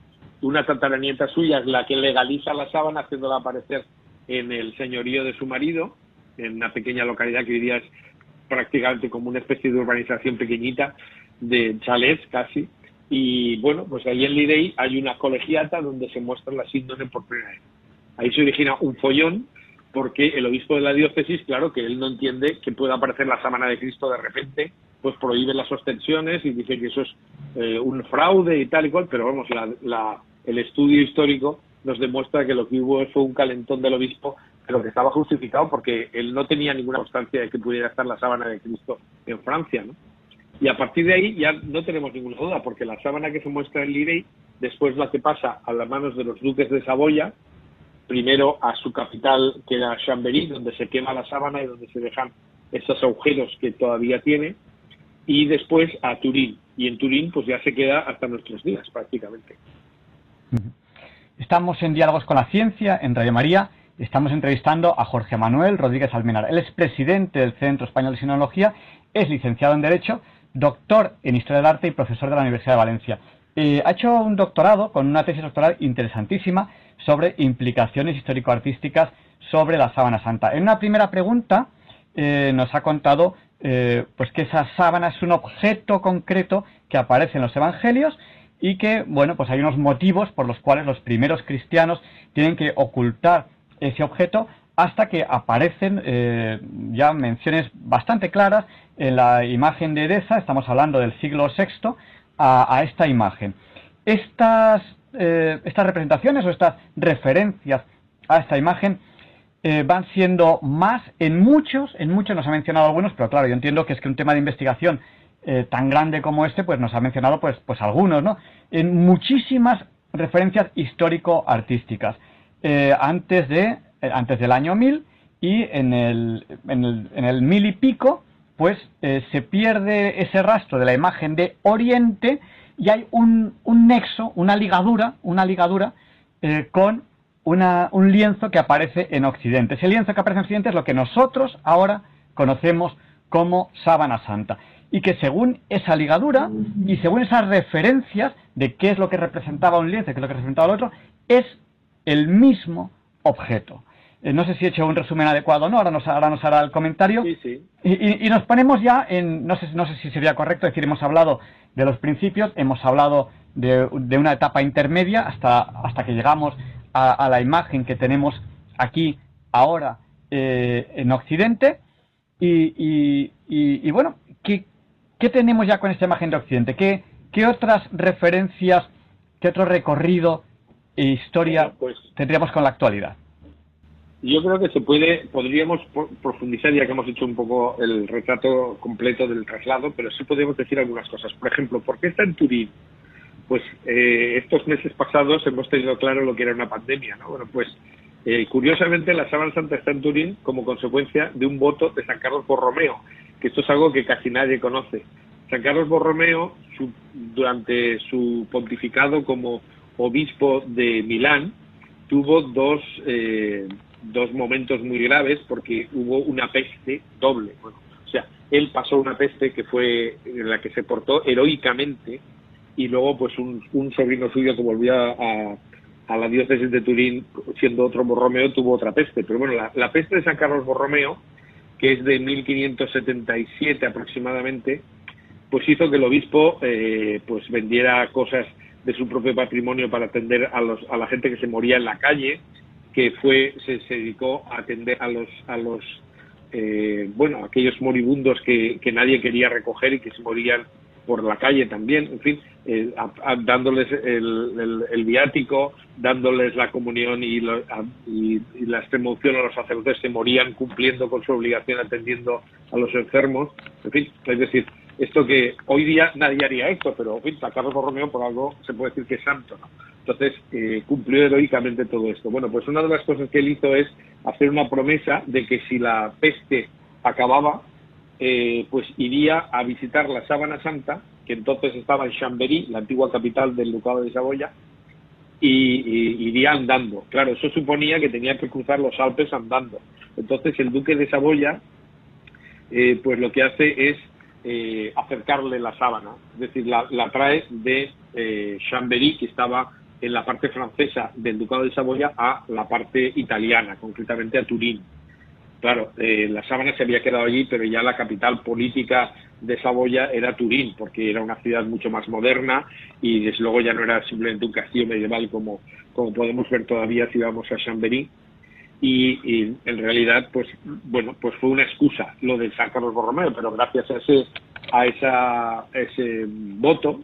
[SPEAKER 5] Una tataranieta suya es la que legaliza la sábana haciéndola aparecer en el señorío de su marido, en una pequeña localidad que hoy día es prácticamente como una especie de urbanización pequeñita de chalets casi. Y bueno, pues ahí en Lidey hay una colegiata donde se muestra la síndrome por primera vez. Ahí se origina un follón porque el obispo de la diócesis, claro que él no entiende que pueda aparecer la sábana de Cristo de repente, pues prohíbe las ostensiones y dice que eso es eh, un fraude y tal y cual, pero vamos, la, el estudio histórico nos demuestra que lo que hubo fue un calentón del obispo, pero que estaba justificado porque él no tenía ninguna constancia de que pudiera estar la sábana de Cristo en Francia, ¿no? Y a partir de ahí ya no tenemos ninguna duda, porque la sábana que se muestra en Lirey, después la que pasa a las manos de los duques de Saboya, primero a su capital, que era Chambéry, donde se quema la sábana y donde se dejan esos agujeros que todavía tiene, y después a Turín. Y en Turín, pues ya se queda hasta nuestros días, prácticamente.
[SPEAKER 4] Estamos en Diálogos con la Ciencia, en Radio María. Estamos entrevistando a Jorge Manuel Rodríguez Almenar. Él es presidente del Centro Español de Sinología, es licenciado en Derecho doctor en Historia del Arte y profesor de la Universidad de Valencia. Eh, ha hecho un doctorado con una tesis doctoral interesantísima sobre implicaciones histórico-artísticas sobre la sábana santa. En una primera pregunta eh, nos ha contado eh, pues que esa sábana es un objeto concreto que aparece en los evangelios y que, bueno, pues hay unos motivos por los cuales los primeros cristianos tienen que ocultar ese objeto hasta que aparecen ya menciones bastante claras en la imagen de Edesa, estamos hablando del siglo VI, a, esta imagen. Estas, eh, estas representaciones o estas referencias a esta imagen eh, van siendo más en muchos, en muchos nos ha mencionado algunos, pero claro, yo entiendo que es que un tema de investigación eh, tan grande como este, pues nos ha mencionado pues, pues algunos, ¿no? En muchísimas referencias histórico-artísticas. antes, de, antes del año 1000 y en el, en el, en el mil y pico pues eh, se pierde ese rastro de la imagen de Oriente y hay un, nexo, una ligadura, una ligadura eh, con un lienzo que aparece en Occidente. Ese lienzo que aparece en Occidente es lo que nosotros ahora conocemos como sábana santa. Y que según esa ligadura y según esas referencias de qué es lo que representaba un lienzo y qué es lo que representaba el otro, es el mismo objeto. Eh, no sé si he hecho un resumen adecuado o no, ahora nos, ahora nos hará el comentario.
[SPEAKER 5] Sí, sí.
[SPEAKER 4] Y, nos ponemos ya en, no sé, no sé si sería correcto decir, hemos hablado de los principios, hemos hablado de, una etapa intermedia hasta, hasta que llegamos a, la imagen que tenemos aquí ahora eh, en Occidente. Y, bueno, ¿qué, ¿qué, tenemos ya con esta imagen de Occidente? ¿Qué, qué otras referencias, qué otro recorrido historia pues tendríamos con la actualidad?
[SPEAKER 5] yo creo que se puede, podríamos profundizar ya que hemos hecho un poco el retrato completo del traslado, pero sí podemos decir algunas cosas. Por ejemplo, ¿por qué está en Turín? Pues eh, estos meses pasados hemos tenido claro lo que era una pandemia, ¿no? Bueno, pues eh, curiosamente la Sábana Santa está en Turín como consecuencia de un voto de San Carlos Borromeo, que esto es algo que casi nadie conoce. San Carlos Borromeo, durante su pontificado como obispo de Milán, tuvo dos eh, dos momentos muy graves porque hubo una peste doble. O sea, él pasó una peste que fue en la que se portó heroicamente y luego pues un, sobrino suyo que volvió a, a, la diócesis de Turín siendo otro Borromeo tuvo otra peste. Pero bueno, la, peste de San Carlos Borromeo, que es de 1577 aproximadamente, pues hizo que el obispo eh, pues vendiera cosas de su propio patrimonio para atender a, los, a la gente que se moría en la calle que fue se, dedicó a atender a los a los eh, bueno aquellos moribundos que, que, nadie quería recoger y que se morían por la calle también en fin eh, dándoles el, el, viático dándoles la comunión y, y, la extremoción a los sacerdotes se morían cumpliendo con su obligación atendiendo a los enfermos en fin es decir esto que hoy día nadie haría esto pero en fin Carlos Borromeo por algo se puede decir que es santo ¿no? Entonces, eh, cumplió heroicamente todo esto. Bueno, pues una de las cosas que él hizo es hacer una promesa de que si la peste acababa, eh, pues iría a visitar la Sábana Santa que entonces estaba en Chambéry, la antigua capital del Ducado de Saboya, y, iría andando. Claro, eso suponía que tenía que cruzar los Alpes andando. Entonces el duque de Saboya, eh, pues lo que hace es eh, acercarle la sábana, es decir, la, trae de eh, Chambéry, que estaba en la parte francesa del Ducado de Saboya, a la parte italiana, concretamente a Turín. Claro, eh, la sábana se había quedado allí, pero ya la capital política de Saboya era Turín, porque era una ciudad mucho más moderna y desde luego ya no era simplemente un castillo medieval como, como podemos ver todavía si vamos a Chambéry. Y, en realidad, pues bueno, pues fue una excusa lo de San Carlos Borromeo, pero gracias a ese, a esa, ese voto,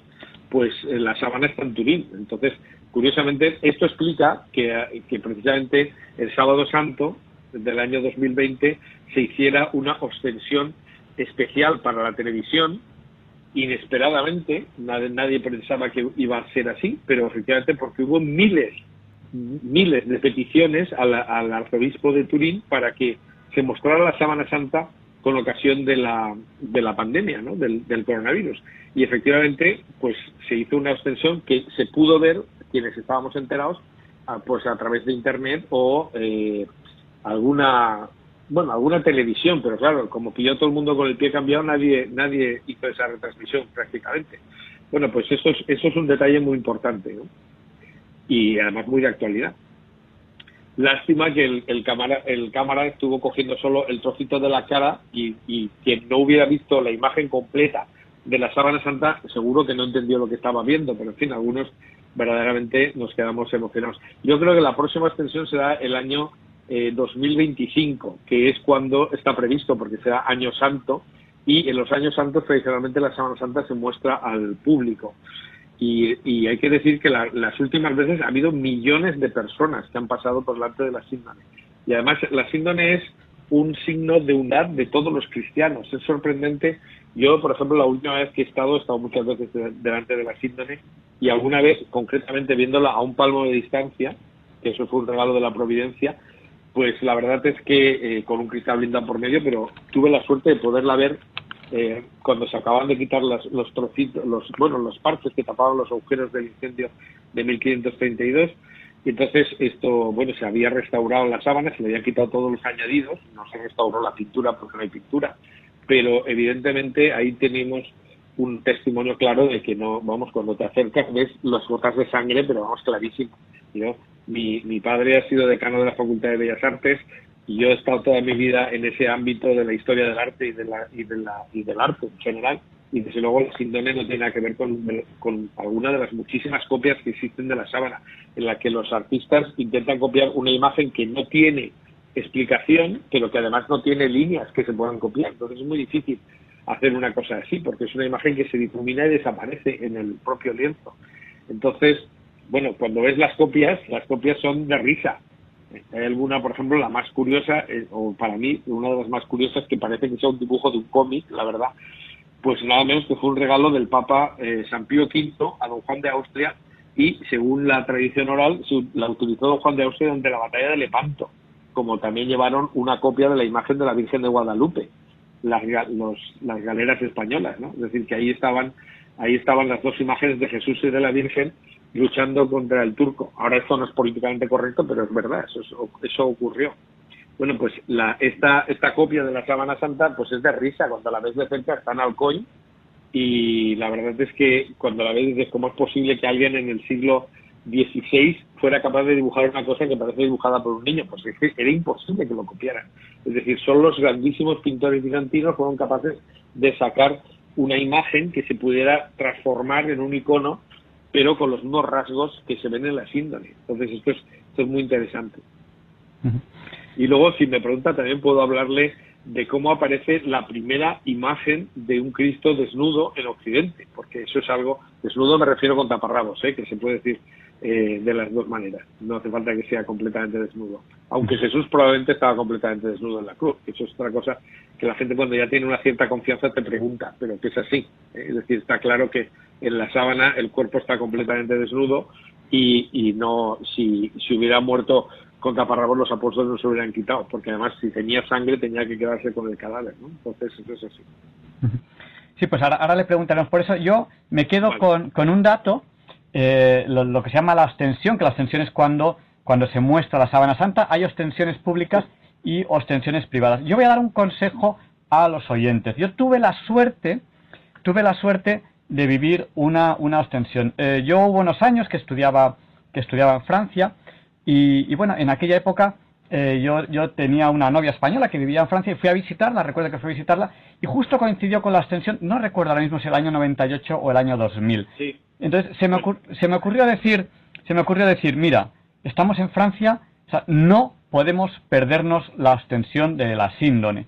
[SPEAKER 5] pues eh, la sábana está en Turín. Entonces, curiosamente, esto explica que, que precisamente el Sábado Santo del año 2020 se hiciera una ostensión especial para la televisión. Inesperadamente, nadie, nadie pensaba que iba a ser así, pero efectivamente porque hubo miles, miles de peticiones al, arzobispo de Turín para que se mostrara la Sábana Santa con ocasión de la, de la pandemia, ¿no? del, coronavirus. Y efectivamente, pues se hizo una extensión que se pudo ver, quienes estábamos enterados, pues a través de Internet o eh, alguna bueno alguna televisión pero claro como pilló todo el mundo con el pie cambiado nadie nadie hizo esa retransmisión prácticamente bueno pues eso es eso es un detalle muy importante ¿no? Y además muy de actualidad lástima que el, cámara el cámara estuvo cogiendo solo el trocito de la cara y, quien no hubiera visto la imagen completa de la sábana santa seguro que no entendió lo que estaba viendo pero en fin algunos verdaderamente nos quedamos emocionados yo creo que la próxima extensión será el año 2025, eh, que es cuando está previsto, porque será año santo, y en los años santos tradicionalmente la Semana Santa se muestra al público. Y, hay que decir que las últimas veces ha habido millones de personas que han pasado por delante de la síndone. Y además la síndone es un signo de unidad de todos los cristianos. Es sorprendente. Yo, por ejemplo, la última vez que he estado, he estado muchas veces delante de la síndone y alguna vez, concretamente, viéndola a un palmo de distancia, que eso fue un regalo de la providencia, pues la verdad es que eh, con un cristal blindado por medio, pero tuve la suerte de poderla ver eh, cuando se acaban de quitar los trocitos, los, bueno, los parches que tapaban los agujeros del incendio de 1532. Y entonces esto, bueno, se había restaurado la sábana, se le habían quitado todos los añadidos, no se restauró la pintura porque no hay pintura, pero evidentemente ahí tenemos un testimonio claro de que no, vamos, cuando te acercas ves las gotas de sangre, pero vamos, clarísimo. Mi, mi padre ha sido decano de la Facultad de Bellas Artes y yo he estado toda mi vida en ese ámbito de la historia del arte y, de la, y, de la, y del arte en general. Y desde luego la síndrome no tiene nada que ver con, con alguna de las muchísimas copias que existen de la sábana, en la que los artistas intentan copiar una imagen que no tiene explicación, pero que además no tiene líneas que se puedan copiar. Entonces es muy difícil hacer una cosa así, porque es una imagen que se difumina y desaparece en el propio lienzo. Entonces, bueno, cuando ves las copias, las copias son de risa. Hay alguna, por ejemplo, la más curiosa, eh, o para mí, una de las más curiosas, que parece que sea un dibujo de un cómic, la verdad, pues nada menos que fue un regalo del Papa eh, San Pío V a don Juan de Austria y, según la tradición oral, la utilizó don Juan de Austria durante la batalla de Lepanto, como también llevaron una copia de la imagen de la Virgen de Guadalupe, las, las galeras españolas, ¿no? Es decir, que ahí estaban, ahí estaban las dos imágenes de Jesús y de la Virgen luchando contra el turco. Ahora esto no es políticamente correcto, pero es verdad, eso, eso ocurrió. Bueno, pues la, esta, esta copia de la Sábana Santa pues es de risa, cuando la ves de cerca está en Alcoy y la verdad es que cuando la ves dices cómo es posible que alguien en el siglo XVI fuera capaz de dibujar una cosa que parece dibujada por un niño, pues es que era imposible que lo copiaran. Es decir, solo los grandísimos pintores bizantinos fueron capaces de sacar una imagen que se pudiera transformar en un icono pero con los mismos rasgos que se ven en la síndrome. Entonces, esto es, esto es muy interesante. Y luego, si me pregunta, también puedo hablarle de cómo aparece la primera imagen de un Cristo desnudo en Occidente, porque eso es algo, desnudo me refiero con taparrabos, ¿eh? que se puede decir eh, de las dos maneras, no hace falta que sea completamente desnudo, aunque Jesús probablemente estaba completamente desnudo en la cruz, eso es otra cosa que la gente cuando ya tiene una cierta confianza te pregunta, pero que es así, ¿eh? es decir, está claro que en la sábana el cuerpo está completamente desnudo y, y no, si, si hubiera muerto con taparrabos los apóstoles no se hubieran quitado, porque además si tenía sangre tenía que quedarse con el cadáver, ¿no? Entonces eso es así.
[SPEAKER 4] Sí, pues ahora, le preguntaremos. Por eso yo me quedo con, con, un dato, eh, lo, que se llama la ostensión, que la ostensión es cuando, cuando se muestra la sábana santa. Hay ostensiones públicas y ostensiones privadas. Yo voy a dar un consejo a los oyentes. Yo tuve la suerte, tuve la suerte de vivir una, una ostensión. Eh, yo hubo unos años que estudiaba, que estudiaba en Francia y, bueno, en aquella época eh, yo, yo, tenía una novia española que vivía en Francia y fui a visitarla, recuerdo que fui a visitarla, y justo coincidió con la extensión, no recuerdo ahora mismo si el año 98 o el año 2000. Sí. Entonces se me, se me ocurrió decir, se me ocurrió decir, mira, estamos en Francia, o sea, no podemos perdernos la extensión de la síndone.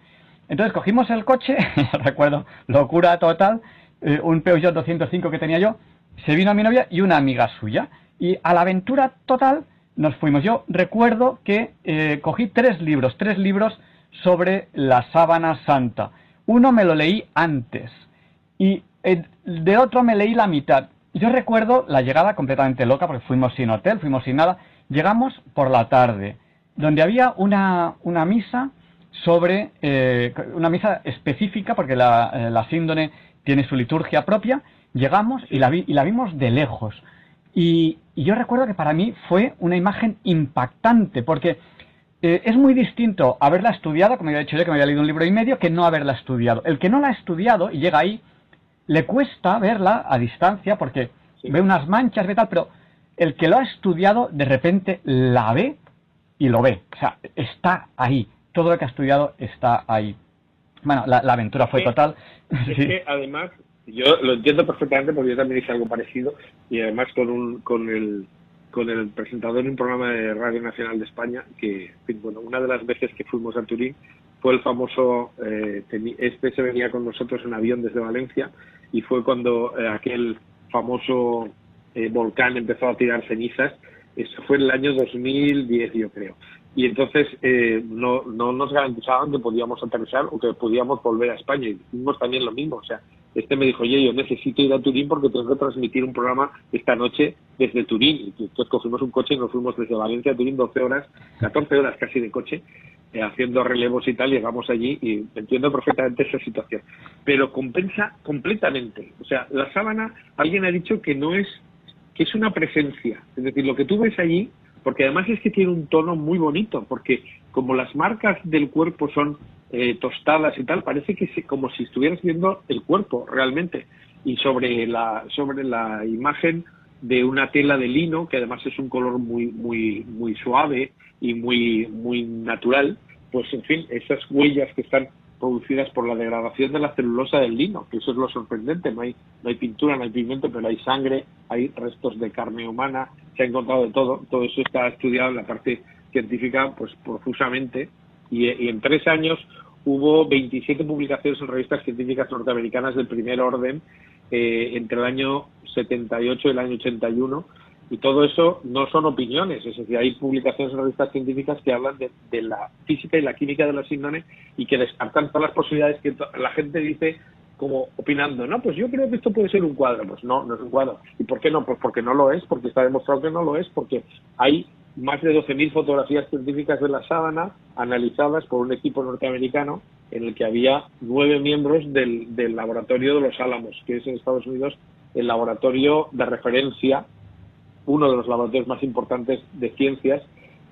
[SPEAKER 4] Entonces cogimos el coche, recuerdo, locura total, eh, un Peugeot 205 que tenía yo, se vino a mi novia y una amiga suya. Y a la aventura total nos fuimos. Yo recuerdo que eh, cogí tres libros, tres libros sobre la sábana santa. Uno me lo leí antes y de otro me leí la mitad. Yo recuerdo la llegada completamente loca porque fuimos sin hotel, fuimos sin nada. Llegamos por la tarde, donde había una, una misa sobre eh, una misa específica porque la, eh, la tiene su liturgia propia. Llegamos y la, vi, y la vimos de lejos. Y, yo recuerdo que para mí fue una imagen impactante, porque eh, es muy distinto haberla estudiado, como había dicho yo, que me había leído un libro y medio, que no haberla estudiado. El que no la ha estudiado y llega ahí, le cuesta verla a distancia, porque ve unas manchas, ve tal, pero el que lo ha estudiado, de repente la ve y lo ve. O sea, está ahí. Todo lo que ha estudiado está ahí. Bueno, la, aventura fue total.
[SPEAKER 5] Es que además yo lo entiendo perfectamente porque yo también hice algo parecido y además con, un, con, el, con el presentador en un programa de Radio Nacional de España, que, bueno, una de las veces que fuimos a Turín fue el famoso, eh, este se venía con nosotros en avión desde Valencia y fue cuando eh, aquel famoso eh, volcán empezó a tirar cenizas, eso fue en el año 2010 yo creo y entonces eh, no, no nos garantizaban que podíamos aterrizar o que podíamos volver a España. Y hicimos también lo mismo. O sea, este me dijo, oye, yo necesito ir a Turín porque tengo que transmitir un programa esta noche desde Turín. Y entonces cogimos un coche y nos fuimos desde Valencia a Turín 12 horas, 14 horas casi de coche, eh, haciendo relevos y tal. Llegamos allí y entiendo perfectamente esa situación. Pero compensa completamente. O sea, la sábana, alguien ha dicho que no es, que es una presencia. Es decir, lo que tú ves allí porque además es que tiene un tono muy bonito, porque como las marcas del cuerpo son eh, tostadas y tal, parece que es como si estuvieras viendo el cuerpo realmente. Y sobre la, sobre la imagen de una tela de lino, que además es un color muy, muy, muy suave y muy, muy natural, pues en fin, esas huellas que están producidas por la degradación de la celulosa del lino, que eso es lo sorprendente, no hay, no hay pintura, no hay pigmento, pero hay sangre, hay restos de carne humana, se ha encontrado de todo, todo eso está estudiado en la parte científica pues profusamente. Y, en tres años hubo 27 publicaciones en revistas científicas norteamericanas del primer orden eh, entre el año 78 y el año 81 y todo eso no son opiniones, es decir, hay publicaciones en revistas científicas que hablan de, la física y la química de la síndrome y que descartan todas las posibilidades que la gente dice como opinando, no, pues yo creo que esto puede ser un cuadro. Pues no, no es un cuadro. ¿Y por qué no? Pues porque no lo es, porque está demostrado que no lo es, porque hay más de 12.000 fotografías científicas de la sábana analizadas por un equipo norteamericano en el que había nueve miembros del, del laboratorio de los Álamos, que es en Estados Unidos el laboratorio de referencia, uno de los laboratorios más importantes de ciencias,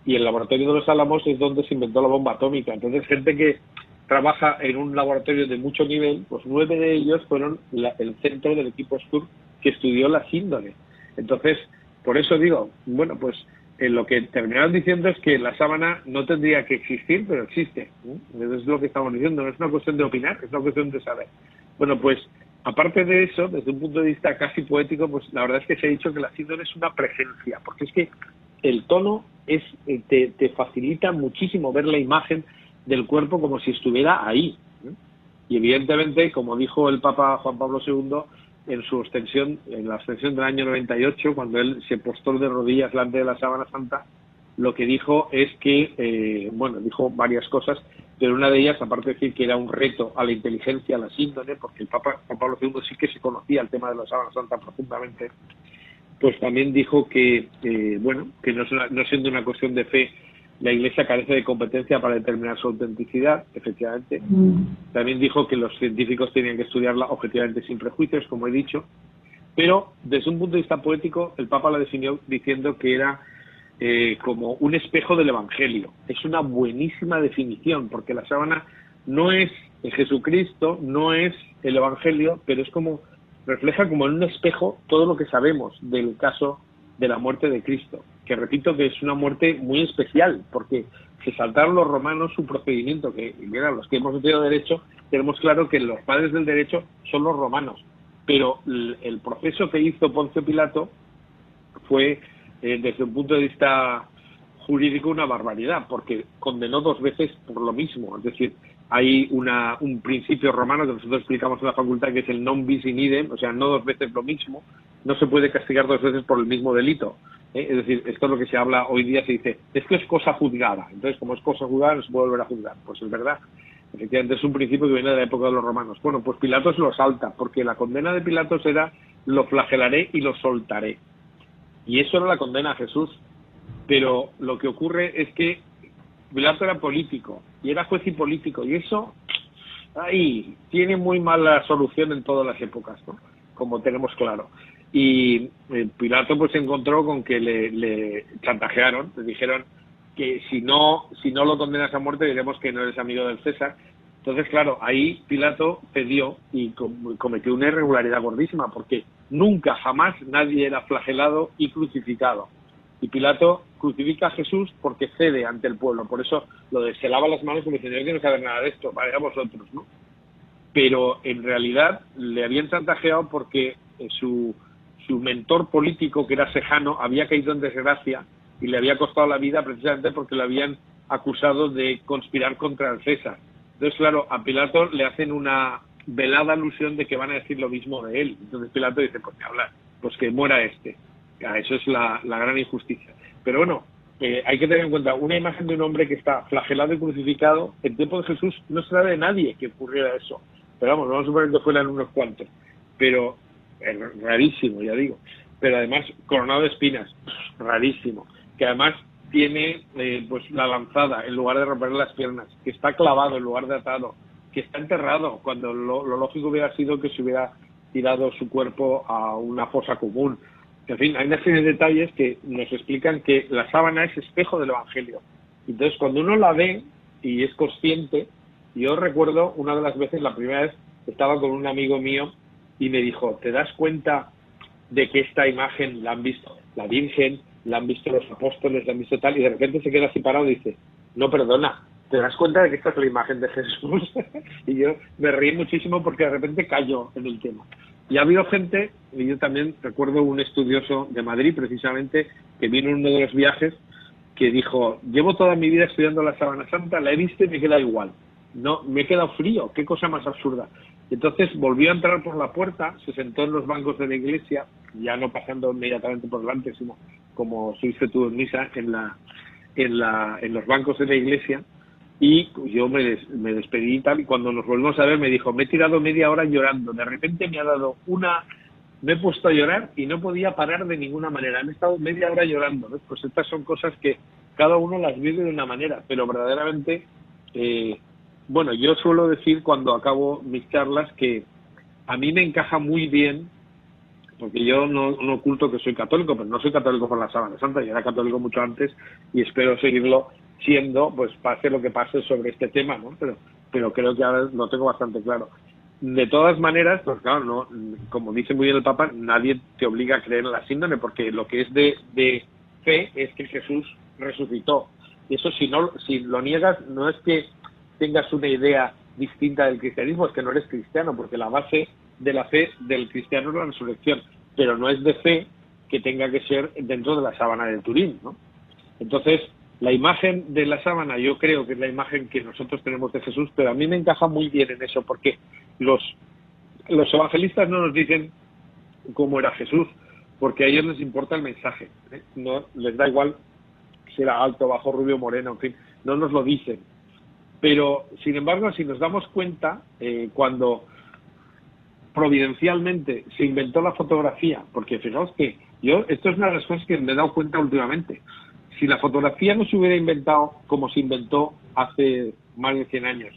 [SPEAKER 5] y el laboratorio de los Álamos es donde se inventó la bomba atómica. Entonces, gente que trabaja en un laboratorio de mucho nivel, pues nueve de ellos fueron el centro del equipo SCUR que estudió la síndrome. Entonces, por eso digo, bueno, pues eh, lo que terminaron diciendo es que la sábana no tendría que existir, pero existe. Eso es lo que estamos diciendo, no es una cuestión de opinar, es una cuestión de saber. Bueno, pues aparte de eso, desde un punto de vista casi poético, pues la verdad es que se ha dicho que la síndrome es una presencia, porque es que el tono es eh, te, te facilita muchísimo ver la imagen del cuerpo como si estuviera ahí. Y evidentemente, como dijo el Papa Juan Pablo II en su extensión, en la extensión del año 98, cuando él se postó de rodillas delante de la sábana santa, lo que dijo es que, eh, bueno, dijo varias cosas, pero una de ellas, aparte de decir que era un reto a la inteligencia, a la síndrome, porque el Papa Juan Pablo II sí que se conocía el tema de la sábana santa profundamente, pues también dijo que, eh, bueno, que no, no siendo una cuestión de fe, la Iglesia carece de competencia para determinar su autenticidad, efectivamente. También dijo que los científicos tenían que estudiarla objetivamente sin prejuicios, como he dicho. Pero desde un punto de vista poético, el Papa la definió diciendo que era eh, como un espejo del Evangelio. Es una buenísima definición, porque la sábana no es Jesucristo, no es el Evangelio, pero es como refleja como en un espejo todo lo que sabemos del caso de la muerte de Cristo, que repito que es una muerte muy especial, porque se saltaron los romanos su procedimiento, que mira, los que hemos estudiado derecho, tenemos claro que los padres del derecho son los romanos, pero el, proceso que hizo Poncio Pilato fue, eh, desde un punto de vista jurídico, una barbaridad, porque condenó dos veces por lo mismo, es decir, hay una, un principio romano que nosotros explicamos en la facultad que es el non bis in idem, o sea, no dos veces lo mismo, no se puede castigar dos veces por el mismo delito. ¿eh? Es decir, esto es lo que se habla hoy día, se dice, es que es cosa juzgada, entonces como es cosa juzgada no se puede volver a juzgar. Pues es verdad, efectivamente es un principio que viene de la época de los romanos. Bueno, pues Pilatos lo salta, porque la condena de Pilatos era lo flagelaré y lo soltaré. Y eso era la condena a Jesús. Pero lo que ocurre es que Pilato era político y era juez y político y eso ahí tiene muy mala solución en todas las épocas, ¿no? como tenemos claro. Y eh, Pilato pues se encontró con que le, chantajearon, le dijeron que si no si no lo condenas a muerte diremos que no eres amigo del César. Entonces, claro, ahí Pilato cedió y cometió una irregularidad gordísima porque nunca, jamás nadie era flagelado y crucificado. Y Pilato crucifica a Jesús porque cede ante el pueblo. Por eso lo de se lava las manos como diciendo, yo quiero saber nada de esto, vaya vosotros, ¿no? Pero en realidad le habían chantajeado porque eh, su, su mentor político, que era Sejano, había caído en desgracia y le había costado la vida precisamente porque le habían acusado de conspirar contra el César. Entonces, claro, a Pilato le hacen una velada alusión de que van a decir lo mismo de él. Entonces Pilato dice, pues que habla, pues que muera este. Eso es la, gran injusticia. Pero bueno, eh, hay que tener en cuenta una imagen de un hombre que está flagelado y crucificado. En tiempo de Jesús no se sabe de nadie que ocurriera eso. Pero vamos, vamos a suponer que fueran unos cuantos. Pero es rarísimo, ya digo. Pero además coronado de espinas, rarísimo. Que además tiene eh, pues la lanzada en lugar de romperle las piernas, que está clavado en lugar de atado, que está enterrado cuando lo lógico hubiera sido que se hubiera tirado su cuerpo a una fosa común en fin, hay una serie de detalles que nos explican que la sábana es espejo del Evangelio. Entonces, cuando uno la ve y es consciente, yo recuerdo una de las veces, la primera vez, estaba con un amigo mío y me dijo, ¿te das cuenta de que esta imagen la han visto la Virgen, la han visto los apóstoles, la han visto tal? Y de repente se queda así parado y dice, no, perdona, ¿te das cuenta de que esta es la imagen de Jesús? y yo me reí muchísimo porque de repente cayó en el tema. Y ha habido gente, y yo también recuerdo un estudioso de Madrid precisamente, que vino en uno de los viajes, que dijo, llevo toda mi vida estudiando la Sábana Santa, la he visto y me queda igual. No, me he quedado frío, qué cosa más absurda. Entonces volvió a entrar por la puerta, se sentó en los bancos de la iglesia, ya no pasando inmediatamente por delante, sino como se tú en misa, en, la, en, la, en los bancos de la iglesia, y yo me, me despedí y tal, y cuando nos volvimos a ver me dijo, me he tirado media hora llorando, de repente me ha dado una, me he puesto a llorar y no podía parar de ninguna manera, he estado media hora llorando, pues estas son cosas que cada uno las vive de una manera, pero verdaderamente, eh, bueno, yo suelo decir cuando acabo mis charlas que a mí me encaja muy bien porque yo no, no, oculto que soy católico, pero no soy católico por la sábana santa, yo era católico mucho antes y espero seguirlo siendo, pues pase lo que pase sobre este tema, ¿no? Pero, pero creo que ahora lo tengo bastante claro. De todas maneras, pues claro, no, como dice muy bien el Papa, nadie te obliga a creer en la síndrome, porque lo que es de, de fe es que Jesús resucitó. Y eso si no, si lo niegas, no es que tengas una idea distinta del cristianismo, es que no eres cristiano, porque la base de la fe del cristiano es la resurrección, pero no es de fe que tenga que ser dentro de la sábana de Turín, ¿no? Entonces, la imagen de la sábana yo creo que es la imagen que nosotros tenemos de Jesús, pero a mí me encaja muy bien en eso, porque los, evangelistas no nos dicen cómo era Jesús, porque a ellos les importa el mensaje, ¿eh? no les da igual si era alto, bajo, rubio, moreno, en fin, no nos lo dicen. Pero, sin embargo, si nos damos cuenta, eh, cuando providencialmente se inventó la fotografía, porque fijaos que yo, esto es una de las cosas que me he dado cuenta últimamente, si la fotografía no se hubiera inventado como se inventó hace más de 100 años,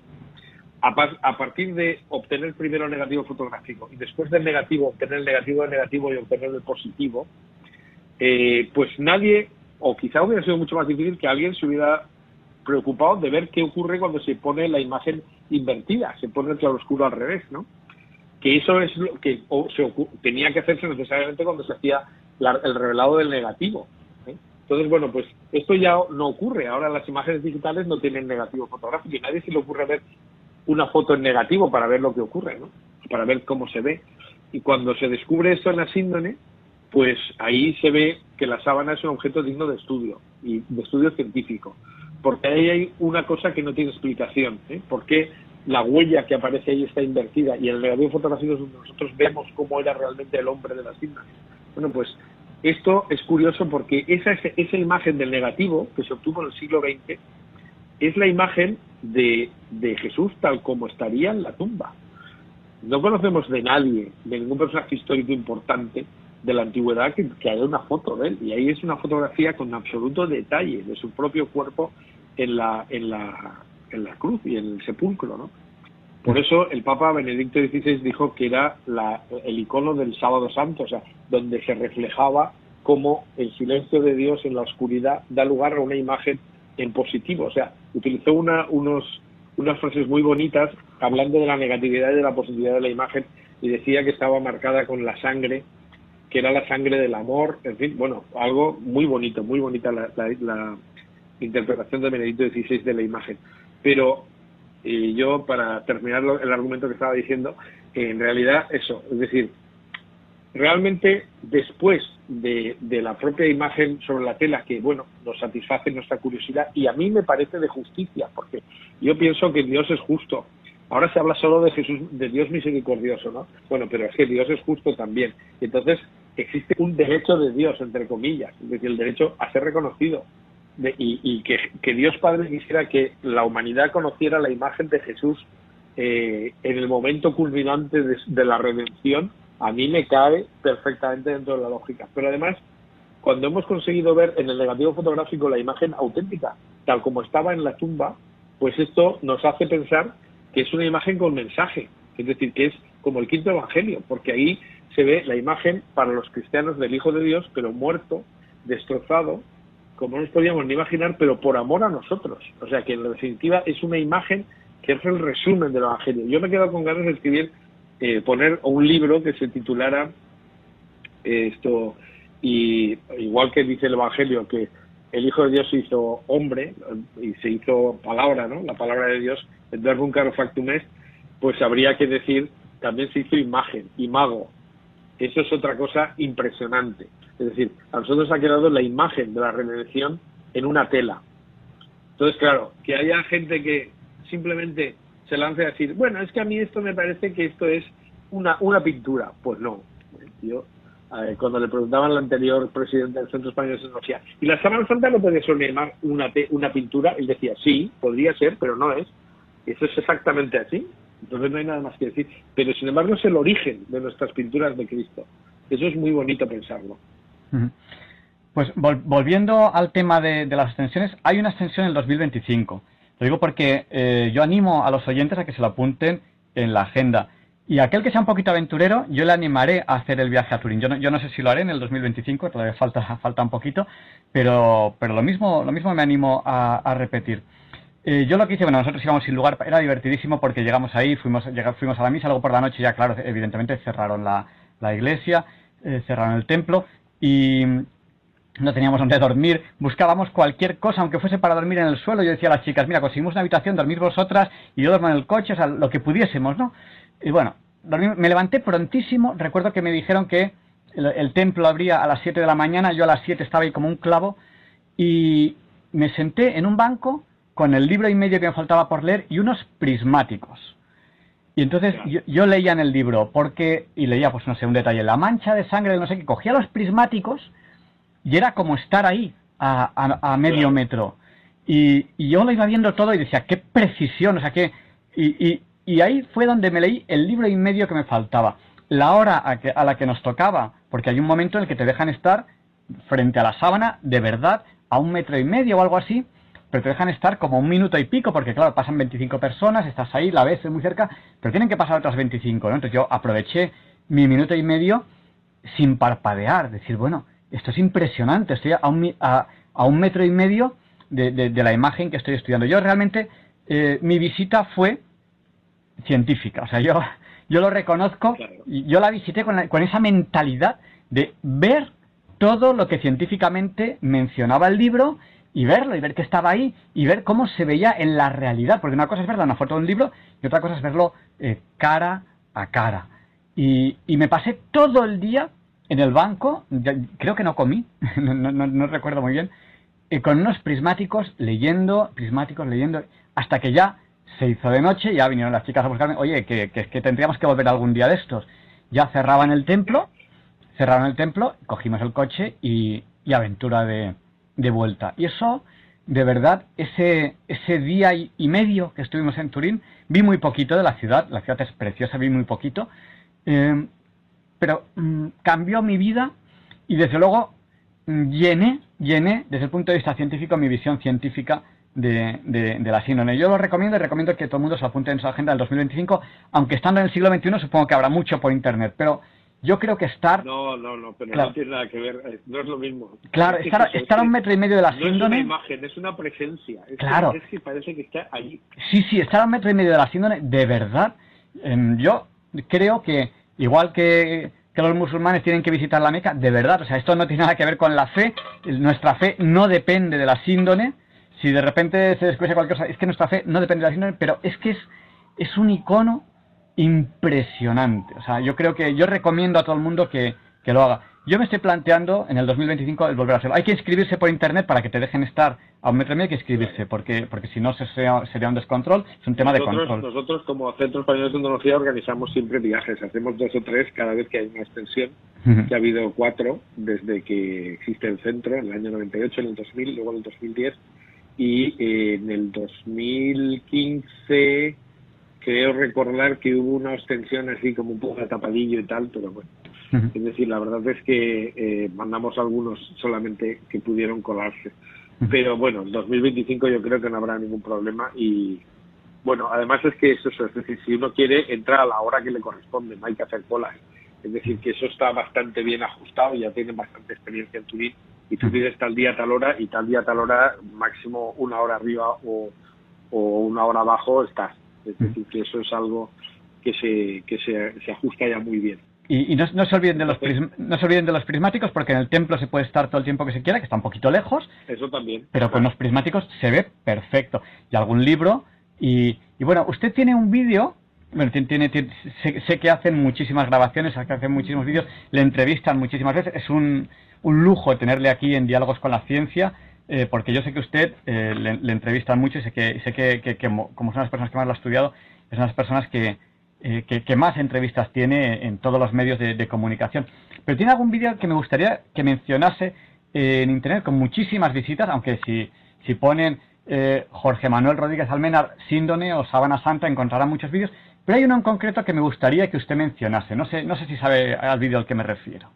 [SPEAKER 5] a, partir de obtener primero el negativo fotográfico y después del negativo obtener el negativo del negativo y obtener el positivo, eh, pues nadie, o quizá hubiera sido mucho más difícil que alguien se hubiera preocupado de ver qué ocurre cuando se pone la imagen invertida, se pone el claroscuro al revés, ¿no? Que eso es lo que se tenía que hacerse necesariamente cuando se hacía el revelado del negativo. Entonces, bueno, pues esto ya no ocurre. Ahora las imágenes digitales no tienen negativo fotográfico y nadie se le ocurre ver una foto en negativo para ver lo que ocurre, ¿no? Para ver cómo se ve. Y cuando se descubre esto en la síndrome, pues ahí se ve que la sábana es un objeto digno de estudio y de estudio científico. Porque ahí hay una cosa que no tiene explicación. ¿eh? ¿Por qué la huella que aparece ahí está invertida y el negativo fotográfico nosotros vemos cómo era realmente el hombre de la síndrome? Bueno, pues esto es curioso porque esa, esa imagen del negativo que se obtuvo en el siglo XX es la imagen de, Jesús tal como estaría en la tumba. No conocemos de nadie, de ningún personaje histórico importante de la antigüedad que, haya una foto de él. Y ahí es una fotografía con absoluto detalle de su propio cuerpo en la, en la, en la cruz y en el sepulcro, ¿no? Por eso el Papa Benedicto XVI dijo que era la, el icono del Sábado Santo, o sea, donde se reflejaba cómo el silencio de Dios en la oscuridad da lugar a una imagen en positivo. O sea, utilizó una, unos, unas frases muy bonitas hablando de la negatividad y de la positividad de la imagen y decía que estaba marcada con la sangre, que era la sangre del amor, en fin, bueno, algo muy bonito, muy bonita la, la, interpretación de Benedicto XVI de la imagen. Pero eh, yo, para terminar el argumento que estaba diciendo, en realidad eso, es decir, realmente después de, la propia imagen sobre la tela que, bueno, nos satisface nuestra curiosidad y a mí me parece de justicia, porque yo pienso que Dios es justo. Ahora se habla solo de Jesús, de Dios misericordioso, ¿no? Bueno, pero es que Dios es justo también. Entonces, existe un derecho de Dios, entre comillas, es decir, el derecho a ser reconocido. Y, que, Dios Padre quisiera que la humanidad conociera la imagen de Jesús eh, en el momento culminante de la redención a mí me cabe perfectamente dentro de la lógica. Pero además, cuando hemos conseguido ver en el negativo fotográfico la imagen auténtica, tal como estaba en la tumba, pues esto nos hace pensar que es una imagen con mensaje, es decir, que es como el quinto evangelio, porque ahí se ve la imagen para los cristianos del Hijo de Dios, pero muerto, destrozado, como no nos podíamos ni imaginar, pero por amor a nosotros. O sea que en definitiva es una imagen que es el resumen del evangelio. Yo me he quedado con ganas de escribir eh, poner un libro que se titulara eh, esto, y igual que dice el Evangelio que el Hijo de Dios se hizo hombre y se hizo palabra, ¿no? La palabra de Dios, el verbum caro factum est, pues habría que decir también se hizo imagen, imago. Eso es otra cosa impresionante. Es decir, a nosotros ha quedado la imagen de la redención en una tela. Entonces, claro, que haya gente que simplemente se lance a decir, bueno, es que a mí esto me parece que esto es una, una pintura. Pues no. Yo, cuando le preguntaban al anterior presidente del Centro Español de Tecnología, ¿y la Sábana Santa no puede ser una, una pintura? Él decía, sí, podría ser, pero no es. Eso es exactamente así. Entonces no hay nada más que decir. Pero sin embargo es el origen de nuestras pinturas de Cristo. Eso es muy bonito pensarlo.
[SPEAKER 4] Pues volviendo al tema de, de las extensiones, hay una extensión en el 2025 lo digo porque eh, yo animo a los oyentes a que se lo apunten en la agenda. Y aquel que sea un poquito aventurero, yo le animaré a hacer el viaje a Turín. Yo no, yo no sé si lo haré en el 2025, todavía falta, falta un poquito, pero, pero lo, mismo, lo mismo me animo a, repetir. Eh, yo lo que hice, bueno, nosotros íbamos sin lugar, era divertidísimo porque llegamos ahí, fuimos, fuimos a la misa, luego por la noche ya, claro, evidentemente cerraron la, la iglesia, eh, cerraron el templo y, no teníamos donde dormir, buscábamos cualquier cosa, aunque fuese para dormir en el suelo. Yo decía a las chicas, mira, conseguimos una habitación, dormir vosotras y yo duermo en el coche, o sea, lo que pudiésemos, ¿no? Y bueno, me levanté prontísimo, recuerdo que me dijeron que el, templo abría a las 7 de la mañana, yo a las 7 estaba ahí como un clavo y me senté en un banco con el libro y medio que me faltaba por leer y unos prismáticos. Y entonces yo, yo, leía en el libro, porque, y leía, pues no sé, un detalle, la mancha de sangre de no sé qué, cogía los prismáticos y era como estar ahí, a, medio metro. Y, yo lo iba viendo todo y decía, qué precisión, o sea, qué... Y, y, ahí fue donde me leí el libro y medio que me faltaba. La hora a, a la que nos tocaba, porque hay un momento en el que te dejan estar frente a la sábana, de verdad, a un metro y medio o algo así, pero te dejan estar como un minuto y pico, porque claro, pasan 25 personas, estás ahí, la ves muy cerca, pero tienen que pasar otras 25, ¿no? Entonces yo aproveché mi minuto y medio sin parpadear, decir, bueno, esto es impresionante, estoy a un, a, un metro y medio de, la imagen que estoy estudiando. Yo realmente, eh, mi visita fue científica, o sea, yo, yo lo reconozco, yo la visité con, con esa mentalidad de ver todo lo que científicamente mencionaba el libro y verlo y ver que estaba ahí y ver cómo se veía en la realidad, porque una cosa es verlo en una foto de un libro y otra cosa es verlo eh, cara a cara. Y, me pasé todo el día en el banco, creo que no comí, no, recuerdo muy bien, y con unos prismáticos leyendo, prismáticos leyendo, hasta que ya se hizo de noche, ya vinieron las chicas a buscarme, oye, que, que, tendríamos que volver algún día de estos. Ya cerraban el templo, cerraron el templo, cogimos el coche y, aventura de, de, vuelta. Y eso, de verdad, ese, ese día y medio que estuvimos en Turín, vi muy poquito de la ciudad, la ciudad es preciosa, vi muy poquito, eh, pero mm, cambió mi vida y desde luego mm, llené, llené desde el punto de vista científico mi visión científica de, de, la síndrome. Yo lo recomiendo y recomiendo que todo el mundo se apunte en su agenda del 2025, aunque estando en el siglo XXI supongo que habrá mucho por Internet, pero yo creo que estar...
[SPEAKER 5] No, no, no, pero no tiene nada que ver, eh, no es lo mismo.
[SPEAKER 4] Claro, estar, estar a un metro y medio de la síndrome... No es una
[SPEAKER 5] imagen, es una presencia.
[SPEAKER 4] claro.
[SPEAKER 5] es que parece que está allí.
[SPEAKER 4] Sí, sí, estar a un metro y medio de la síndrome, de verdad, em, yo creo que igual que, los musulmanes tienen que visitar la Meca, de verdad, o sea, esto no tiene nada que ver con la fe, nuestra fe no depende de la síndone, si de repente se descubre cualquier cosa, es que nuestra fe no depende de la síndone, pero es que es, es un icono impresionante, o sea, yo creo que yo recomiendo a todo el mundo que, que lo haga. Yo me estoy planteando en el 2025 el volver a hacerlo. Hay que inscribirse por internet para que te dejen estar a un metro y medio, hay que inscribirse, porque, porque si no sería, un descontrol, es un tema
[SPEAKER 5] de
[SPEAKER 4] control.
[SPEAKER 5] Nosotros, como Centro Español de Tecnología, organizamos siempre viajes. Hacemos dos o tres cada vez que hay una extensión, que ha habido cuatro desde que existe el centro, en el año 98, en el 2000, luego en el 2010, y eh, en el 2015 creo recordar que hubo una extensión así como un poco de tapadillo y tal, pero bueno es decir, la verdad es que eh, mandamos algunos solamente que pudieron colarse. Pero bueno, en 2025 yo creo que no habrá ningún problema y bueno, además es que eso, es decir, si uno quiere entrar a la hora que le corresponde, no hay que hacer colas. Es decir, que eso está bastante bien ajustado, ya tienen bastante experiencia en Turín y tú dices tal día, tal hora y tal día, tal hora, máximo una hora arriba o, o una hora abajo estás. Es decir, que eso es algo que se, que se, se ajusta ya muy bien.
[SPEAKER 4] Y, no, se olviden de los no se olviden de los prismáticos porque en el templo se puede estar todo el tiempo que se quiera, que está un poquito lejos.
[SPEAKER 5] Eso también.
[SPEAKER 4] Pero con los prismáticos se ve perfecto. Y algún libro. Y, bueno, usted tiene un vídeo. Bueno, tiene, sé, que hacen muchísimas grabaciones, que hacen muchísimos vídeos, le entrevistan muchísimas veces. Es un, un lujo tenerle aquí en Diálogos con la Ciencia. Eh, porque yo sé que usted eh, le, entrevistan mucho y sé que, sé que, que, como son las personas que más lo ha estudiado, es unas personas que, eh, que, más entrevistas tiene en todos los medios de, comunicación. Pero tiene algún vídeo que me gustaría que mencionase eh, en Internet con muchísimas visitas, aunque si, si ponen eh, Jorge Manuel Rodríguez Almenar, Síndone o Sabana Santa encontrarán muchos vídeos, pero hay uno en concreto que me gustaría que usted mencionase. No sé, no sé si sabe al vídeo al que me refiero.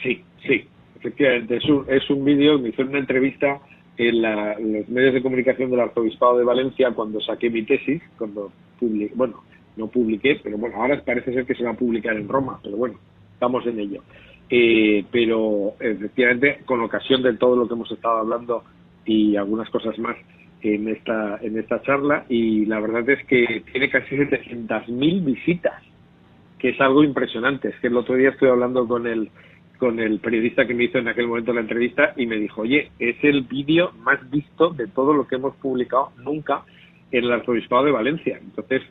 [SPEAKER 5] Sí, sí, efectivamente. Es un, es un vídeo, me hizo una entrevista en, los medios de comunicación del Arzobispado de Valencia cuando saqué mi tesis, cuando publiqué, bueno, no publiqué, pero bueno, ahora parece ser que se va a publicar en Roma, pero bueno, estamos en ello. Eh, pero efectivamente, con ocasión de todo lo que hemos estado hablando y algunas cosas más en esta, en esta charla, y la verdad es que tiene casi 700.000 visitas, que es algo impresionante. Es que el otro día estoy hablando con el, con el periodista que me hizo en aquel momento la entrevista y me dijo, oye, es el vídeo más visto de todo lo que hemos publicado nunca en el Arzobispado de Valencia. Entonces,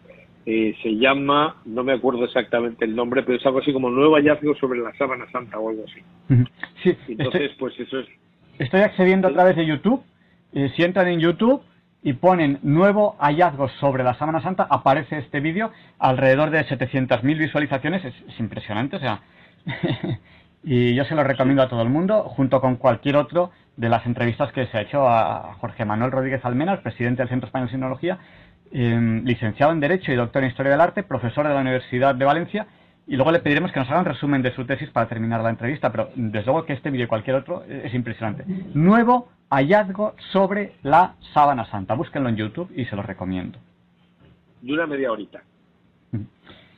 [SPEAKER 5] eh, se llama, no me acuerdo exactamente el nombre, pero es algo así como Nuevo hallazgo sobre la sábana santa o algo así.
[SPEAKER 4] Sí,
[SPEAKER 5] entonces pues eso es...
[SPEAKER 4] Estoy accediendo a través de YouTube, eh, si entran en YouTube y ponen nuevo hallazgo sobre la sábana santa, aparece este vídeo, alrededor de 700.000 visualizaciones, es, impresionante, o sea... y yo se lo recomiendo a todo el mundo, junto con cualquier otro de las entrevistas que se ha hecho a Jorge Manuel Rodríguez Almenas, presidente del Centro Español de Sinología, Em, licenciado en Derecho y doctor en Historia del Arte, profesor de la Universidad de Valencia, y luego le pediremos que nos haga un resumen de su tesis para terminar la entrevista, pero desde luego que este vídeo y cualquier otro es impresionante. Nuevo hallazgo sobre la sábana santa. Búsquenlo en YouTube y se lo recomiendo.
[SPEAKER 5] Dura media horita.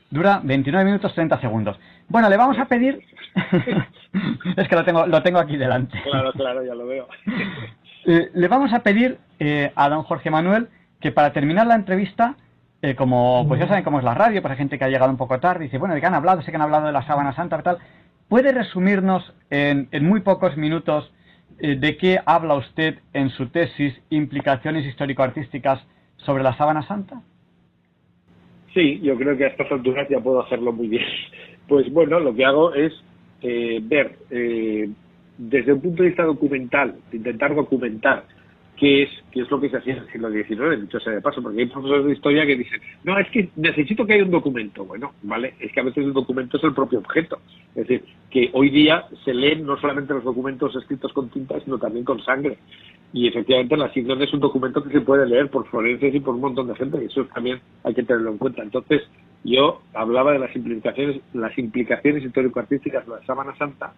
[SPEAKER 4] Dura 29 minutos 30 segundos. Bueno, le vamos a pedir... es que lo tengo, lo tengo aquí delante.
[SPEAKER 5] Claro, claro, ya lo veo.
[SPEAKER 4] Eh, le vamos a pedir eh, a don Jorge Manuel que para terminar la entrevista, eh, como pues ya saben cómo es la radio, pues hay gente que ha llegado un poco tarde y dice, bueno, ¿de qué han hablado? Sé que han hablado de la sábana santa y tal. ¿Puede resumirnos en, en muy pocos minutos de qué habla usted en su tesis Implicaciones histórico-artísticas sobre la sábana santa?
[SPEAKER 5] Sí, yo creo que a estas alturas ya puedo hacerlo muy bien. Pues bueno, lo que hago es eh, ver eh, desde un punto de vista documental, intentar documentar qué es, qué es lo que se hacía en el siglo XIX, dicho sea de paso, porque hay profesores de historia que dicen, no, es que necesito que haya un documento. Bueno, vale, es que a veces el documento es el propio objeto. Es decir, que hoy día se leen no solamente los documentos escritos con tinta, sino también con sangre. Y efectivamente la Signon es un documento que se puede leer por forenses y por un montón de gente, y eso también hay que tenerlo en cuenta. Entonces, yo hablaba de las implicaciones, las implicaciones histórico-artísticas de la Sábana Santa,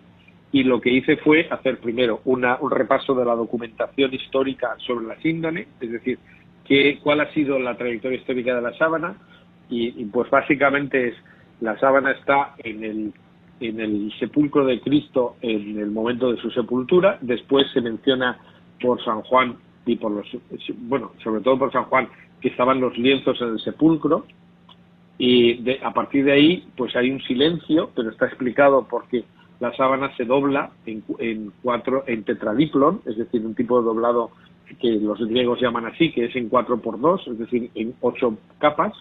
[SPEAKER 5] y lo que hice fue hacer primero una, un repaso de la documentación histórica sobre la síndone, es decir, que, cuál ha sido la trayectoria histórica de la sábana, y, y pues básicamente es la sábana está en el en el sepulcro de Cristo en el momento de su sepultura, después se menciona por San Juan y por los, bueno, sobre todo por San Juan, que estaban los lienzos en el sepulcro. Y de, a partir de ahí, pues hay un silencio, pero está explicado porque la sábana se dobla en, en cuatro, en tetradiplon, es decir, un tipo de doblado que los griegos llaman así, que es en cuatro por dos, es decir, en ocho capas.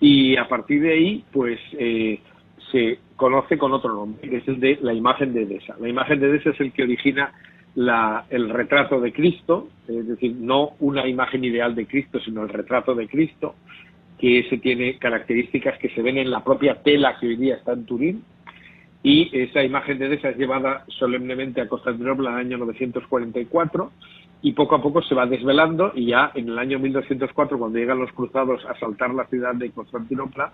[SPEAKER 5] Y a partir de ahí, pues eh, se conoce con otro nombre, que es el de la imagen de Edesa. La imagen de Edesa es el que origina la, el retrato de Cristo, es decir, no una imagen ideal de Cristo, sino el retrato de Cristo, que ese tiene características que se ven en la propia tela que hoy día está en Turín, y esa imagen de esa es llevada solemnemente a Constantinopla en el año 944 y poco a poco se va desvelando y ya en el año 1204 cuando llegan los cruzados a asaltar la ciudad de Constantinopla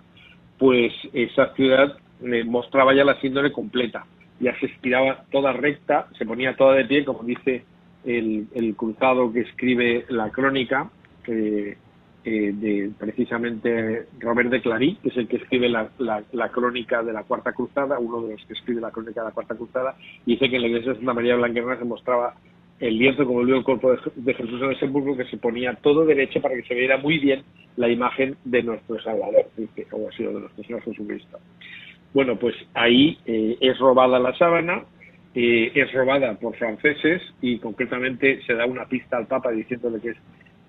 [SPEAKER 5] pues esa ciudad eh, mostraba ya la síndrome completa ya se estiraba toda recta, se ponía toda de pie, como dice el, el cruzado que escribe la crónica, eh, de precisamente Robert de Clary, que es el que escribe la, la, crónica de la Cuarta Cruzada, uno de los que escribe la crónica de la Cuarta Cruzada, y dice que en la iglesia de Santa María Blanquerna se mostraba el lienzo como el cuerpo de, Jesús en sepulcro que se ponía todo derecho para que se viera muy bien la imagen de nuestro Salvador, como ha sido de nuestro Señor Jesucristo. Bueno, pues ahí eh, es robada la sábana, eh, es robada por franceses y concretamente se da una pista al Papa diciéndole que es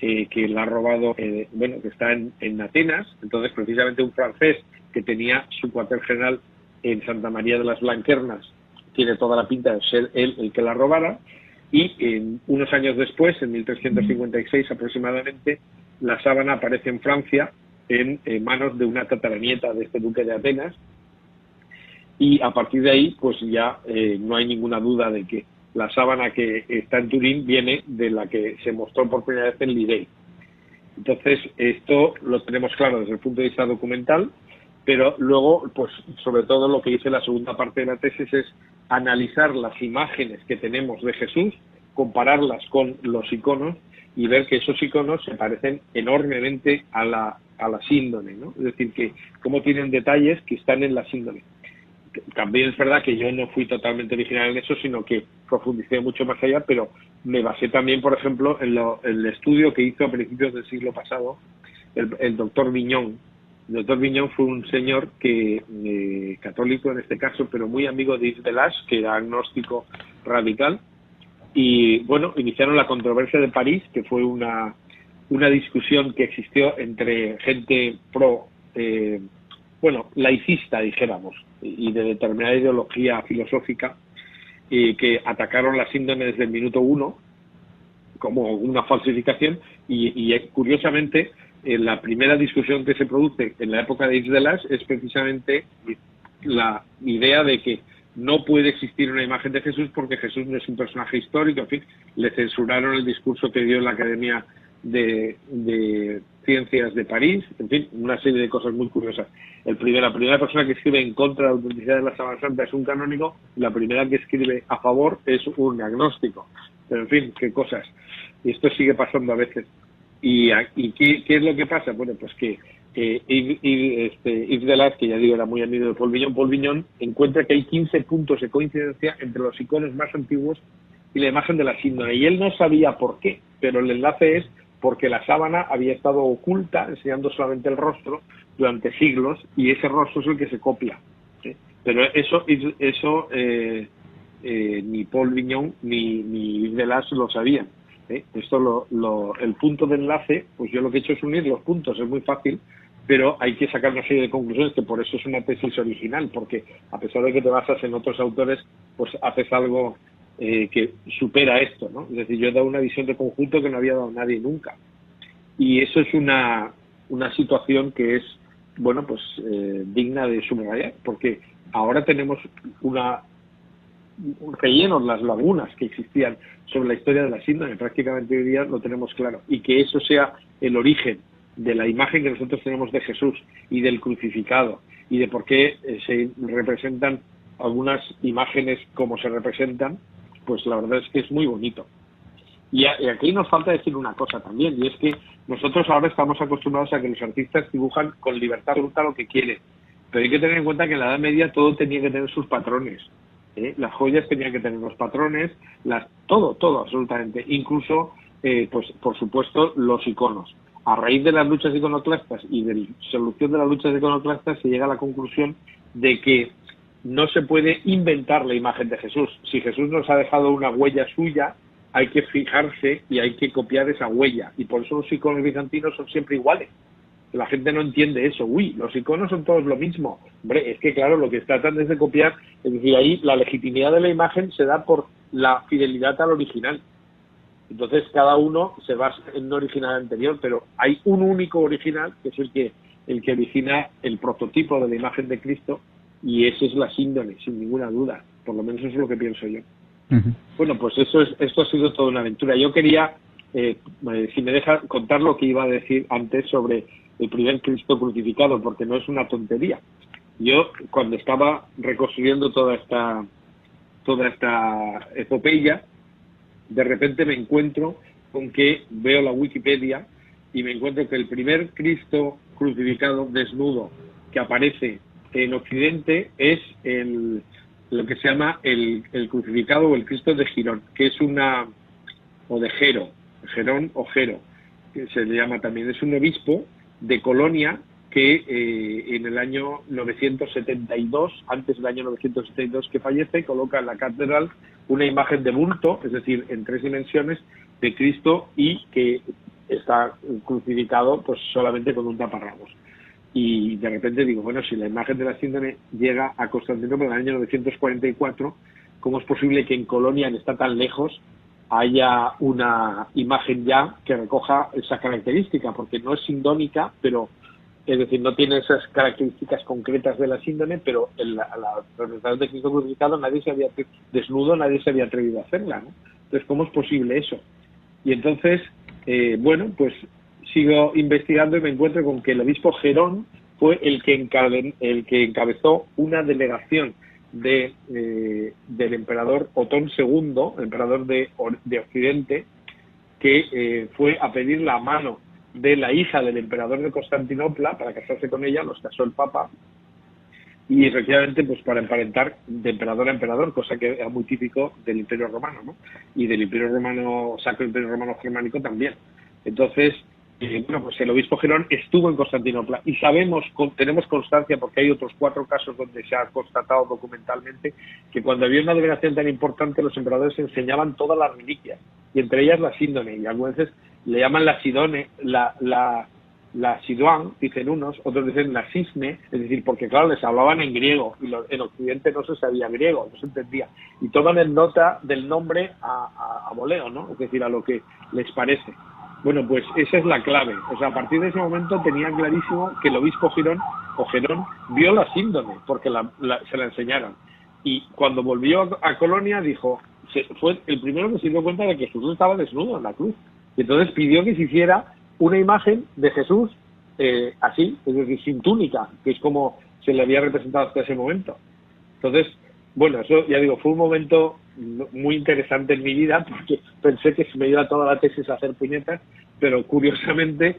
[SPEAKER 5] eh, que la ha robado, bueno, que está en, en, Atenas. Entonces, precisamente un francés que tenía su cuartel general en Santa María de las Blanquernas tiene toda la pinta de ser él el que la robara. Y en, unos años después, en 1356 aproximadamente, la sábana aparece en Francia en manos de una tataranieta de este duque de Atenas, y a partir de ahí pues ya eh, no hay ninguna duda de que la sábana que está en Turín viene de la que se mostró por primera vez en Lidey. Entonces, esto lo tenemos claro desde el punto de vista documental, pero luego, pues sobre todo lo que dice la segunda parte de la tesis es analizar las imágenes que tenemos de Jesús, compararlas con los iconos y ver que esos iconos se parecen enormemente a la, a la síndone, ¿no? Es decir, que cómo tienen detalles que están en la síndone también es verdad que yo no fui totalmente original en eso, sino que profundicé mucho más allá, pero me basé también, por ejemplo, en, el estudio que hizo a principios del siglo pasado el, doctor Viñón. El doctor Viñón fue un señor que, eh, católico en este caso, pero muy amigo de Yves Delage, que era agnóstico radical, y bueno, iniciaron la controversia de París, que fue una, una discusión que existió entre gente pro, eh, bueno, laicista, dijéramos, y de determinada ideología filosófica y que atacaron la síndrome desde el minuto uno como una falsificación y, y curiosamente en la primera discusión que se produce en la época de Isdelas es precisamente la idea de que no puede existir una imagen de Jesús porque Jesús no es un personaje histórico, en fin, le censuraron el discurso que dio en la Academia de, de Ciencias de París, en fin, una serie de cosas muy curiosas. El primer, la primera persona que escribe en contra de la autenticidad de la Sábana Santa es un canónico, la primera que escribe a favor es un agnóstico. Pero en fin, qué cosas. Y esto sigue pasando a veces. ¿Y, y qué, qué es lo que pasa? Bueno, pues que eh, Yves, este, que ya digo era muy amigo de Paul Vignon, Paul Vignon encuentra que hay 15 puntos de coincidencia entre los iconos más antiguos y la imagen de la síndrome. Y él no sabía por qué, pero el enlace es porque la sábana había estado oculta, enseñando solamente el rostro, durante siglos, y ese rostro es el que se copia. Pero eso, eso eh, eh, ni Paul Vignon ni, ni Delas lo sabían. Esto lo, lo, el punto de enlace, pues yo lo que he hecho es unir los puntos, es muy fácil, pero hay que sacar una serie de conclusiones que por eso es una tesis original, porque a pesar de que te basas en otros autores, pues haces algo eh, que supera esto, ¿no? Es decir, yo he dado una visión de conjunto que no había dado nadie nunca. Y eso es una, una situación que es, bueno, pues eh, digna de subrayar, porque ahora tenemos una rellenos las lagunas que existían sobre la historia de la síndrome, prácticamente hoy día lo tenemos claro, y que eso sea el origen de la imagen que nosotros tenemos de Jesús y del crucificado y de por qué eh, se representan algunas imágenes como se representan, pues la verdad es que es muy bonito. Y, aquí nos falta decir una cosa también, y es que nosotros ahora estamos acostumbrados a que los artistas dibujan con libertad absoluta lo que quieren, pero hay que tener en cuenta que en la Edad Media todo tenía que tener sus patrones. ¿eh? Las joyas tenían que tener los patrones, todo, todo, absolutamente. Incluso, eh, pues, por supuesto, los iconos. A raíz de las luchas iconoclastas y de la solución de las luchas iconoclastas se llega a la conclusión de que no se puede inventar la imagen de Jesús. Si Jesús nos ha dejado una huella suya, hay que fijarse y hay que copiar esa huella. Y por eso los iconos bizantinos son siempre iguales. La gente no entiende eso. Uy, los iconos son todos lo mismo. Hombre, es que claro, lo que tratan es de copiar, es decir, ahí la legitimidad de la imagen se da por la fidelidad al original. Entonces cada uno se basa en un original anterior, pero hay un único original que es el que el que origina el prototipo de la imagen de Cristo y ese es la síndrome, sin ninguna duda. Por lo menos eso es lo que pienso yo. Bueno, pues eso es, esto ha sido toda una aventura. Yo quería, eh, eh, si me deja contar lo que iba a decir antes sobre el primer Cristo crucificado, porque no es una tontería. Yo, cuando estaba reconstruyendo toda esta, toda esta epopeya, de repente me encuentro con que veo la Wikipedia y me encuentro que el primer Cristo crucificado desnudo que aparece en Occidente es el, lo que se llama el, el crucificado o el Cristo de Girón, que es una, o de Jero, Gerón o Jero, que se le llama también, es un obispo de Colonia que eh, en el año 972, antes del año 972 que fallece, coloca en la catedral una imagen de bulto, es decir, en tres dimensiones, de Cristo y que está crucificado pues solamente con un taparrabos. Y de repente digo, bueno, si la imagen de la síndrome llega a Constantinopla en el año 944, ¿cómo es posible que en Colonia, que está tan lejos, haya una imagen ya que recoja esa característica, porque no es sindónica, pero es decir, no tiene esas características concretas de la síndrome, pero en la, representación de Cristo crucificado nadie se había desnudo, nadie se había atrevido a hacerla, ¿no? Entonces, ¿cómo es posible eso? Y entonces, eh, bueno, pues sigo investigando y me encuentro con que el obispo Gerón fue el que, el que encabezó una delegación de, eh, del emperador Otón II, emperador de, de Occidente, que eh, fue a pedir la mano de la hija del emperador de Constantinopla para casarse con ella, los casó el Papa, y efectivamente pues para emparentar de emperador a emperador, cosa que era muy típico del Imperio Romano, ¿no? Y del Imperio Romano, Sacro Imperio Romano Germánico también. Entonces, bueno, pues el obispo Gerón estuvo en Constantinopla y sabemos, tenemos constancia, porque hay otros cuatro casos donde se ha constatado documentalmente, que cuando había una delegación tan importante los emperadores enseñaban todas las reliquias, y entre ellas la síndone, y algunas veces le llaman la sidone, la, la, la siduán, dicen unos, otros dicen la cisne, es decir, porque claro, les hablaban en griego, y en Occidente no se sabía griego, no se entendía, y toman en nota del nombre a, a, a voleo, ¿no? Es decir, a lo que les parece. Bueno, pues esa es la clave. O sea, a partir de ese momento tenía clarísimo que el obispo Girón o Gerón vio la síndrome porque se la enseñaron. Y cuando volvió a, Colonia dijo, fue el primero que se dio cuenta de que Jesús estaba desnudo en la cruz. Y entonces pidió que se hiciera una imagen de Jesús eh, así, es decir, sin túnica, que es como se le había representado hasta ese momento. Entonces, bueno, eso ya digo, fue un momento muy interesante en mi vida porque pensé que se me iba toda la tesis a hacer puñetas, pero curiosamente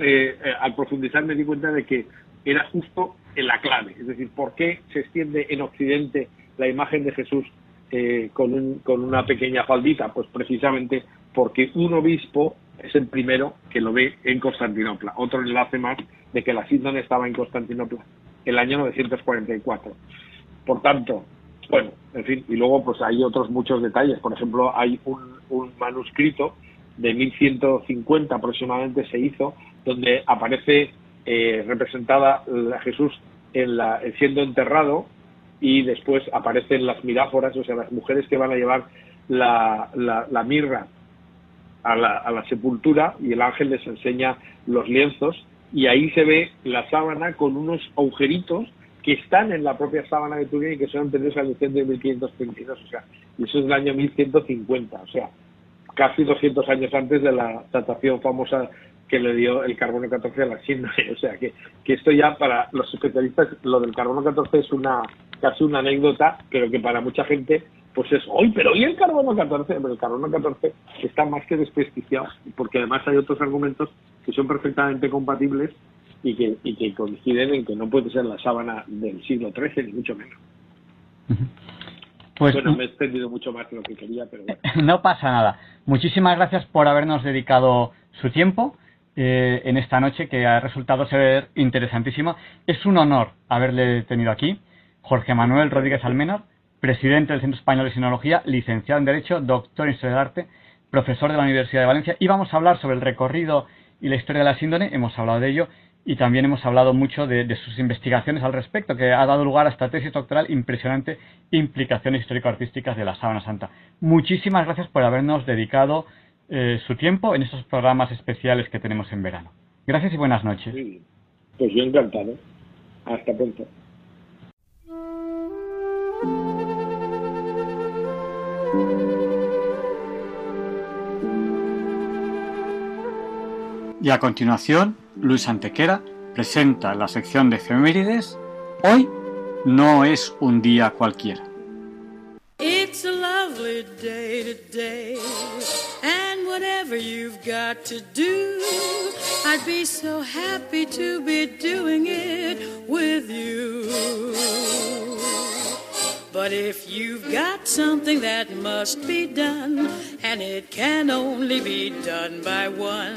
[SPEAKER 5] eh, eh, al profundizar me di cuenta de que era justo en la clave, es decir, ¿por qué se extiende en Occidente la imagen de Jesús eh, con, un, con una pequeña faldita? Pues precisamente porque un obispo es el primero que lo ve en Constantinopla. Otro enlace más de que la síndrome estaba en Constantinopla el año 944. Por tanto, bueno, en fin, y luego pues hay otros muchos detalles. Por ejemplo, hay un, manuscrito de 1150 aproximadamente se hizo, donde aparece eh, representada a Jesús en la, siendo enterrado y después aparecen las miráforas, o sea, las mujeres que van a llevar la, la mirra a la, a la sepultura y el ángel les enseña los lienzos y ahí se ve la sábana con unos agujeritos que están en la propia sábana de Turín y que son anteriores al incendio de 1532, o sea, y eso es del año 1150, o sea, casi 200 años antes de la datación famosa que le dio el carbono 14 a la síndrome. O sea, que, esto ya para los especialistas, lo del carbono 14 es una casi una anécdota, pero que para mucha gente pues es, hoy, pero ¿y el carbono 14? el carbono 14 está más que desprestigiado, porque además hay otros argumentos que son perfectamente compatibles y que, y que coinciden en que no puede ser la sábana del siglo XIII, ni mucho menos. Pues, bueno, me he extendido mucho más de lo que quería, pero bueno.
[SPEAKER 4] No pasa nada. Muchísimas gracias por habernos dedicado su tiempo eh, en esta noche, que ha resultado ser interesantísima. Es un honor haberle tenido aquí. Jorge Manuel Rodríguez Almenar, presidente del Centro Español de Sinología, licenciado en Derecho, doctor en Historia del Arte, profesor de la Universidad de Valencia. Y vamos a hablar sobre el recorrido y la historia de la síndrome, hemos hablado de ello, y también hemos hablado mucho de, sus investigaciones al respecto, que ha dado lugar a esta tesis doctoral impresionante, implicaciones histórico-artísticas de la Sábana Santa. Muchísimas gracias por habernos dedicado eh, su tiempo en estos programas especiales que tenemos en verano. Gracias y buenas noches.
[SPEAKER 5] pues yo encantado. Hasta pronto.
[SPEAKER 1] Y a continuación, Luis Antequera presenta la sección de efemérides. Hoy no es un día cualquiera. It's a lovely day today, and whatever you've got to do, I'd be so happy to be doing it with you. But if you've got something that must be done, and it can only be done by one,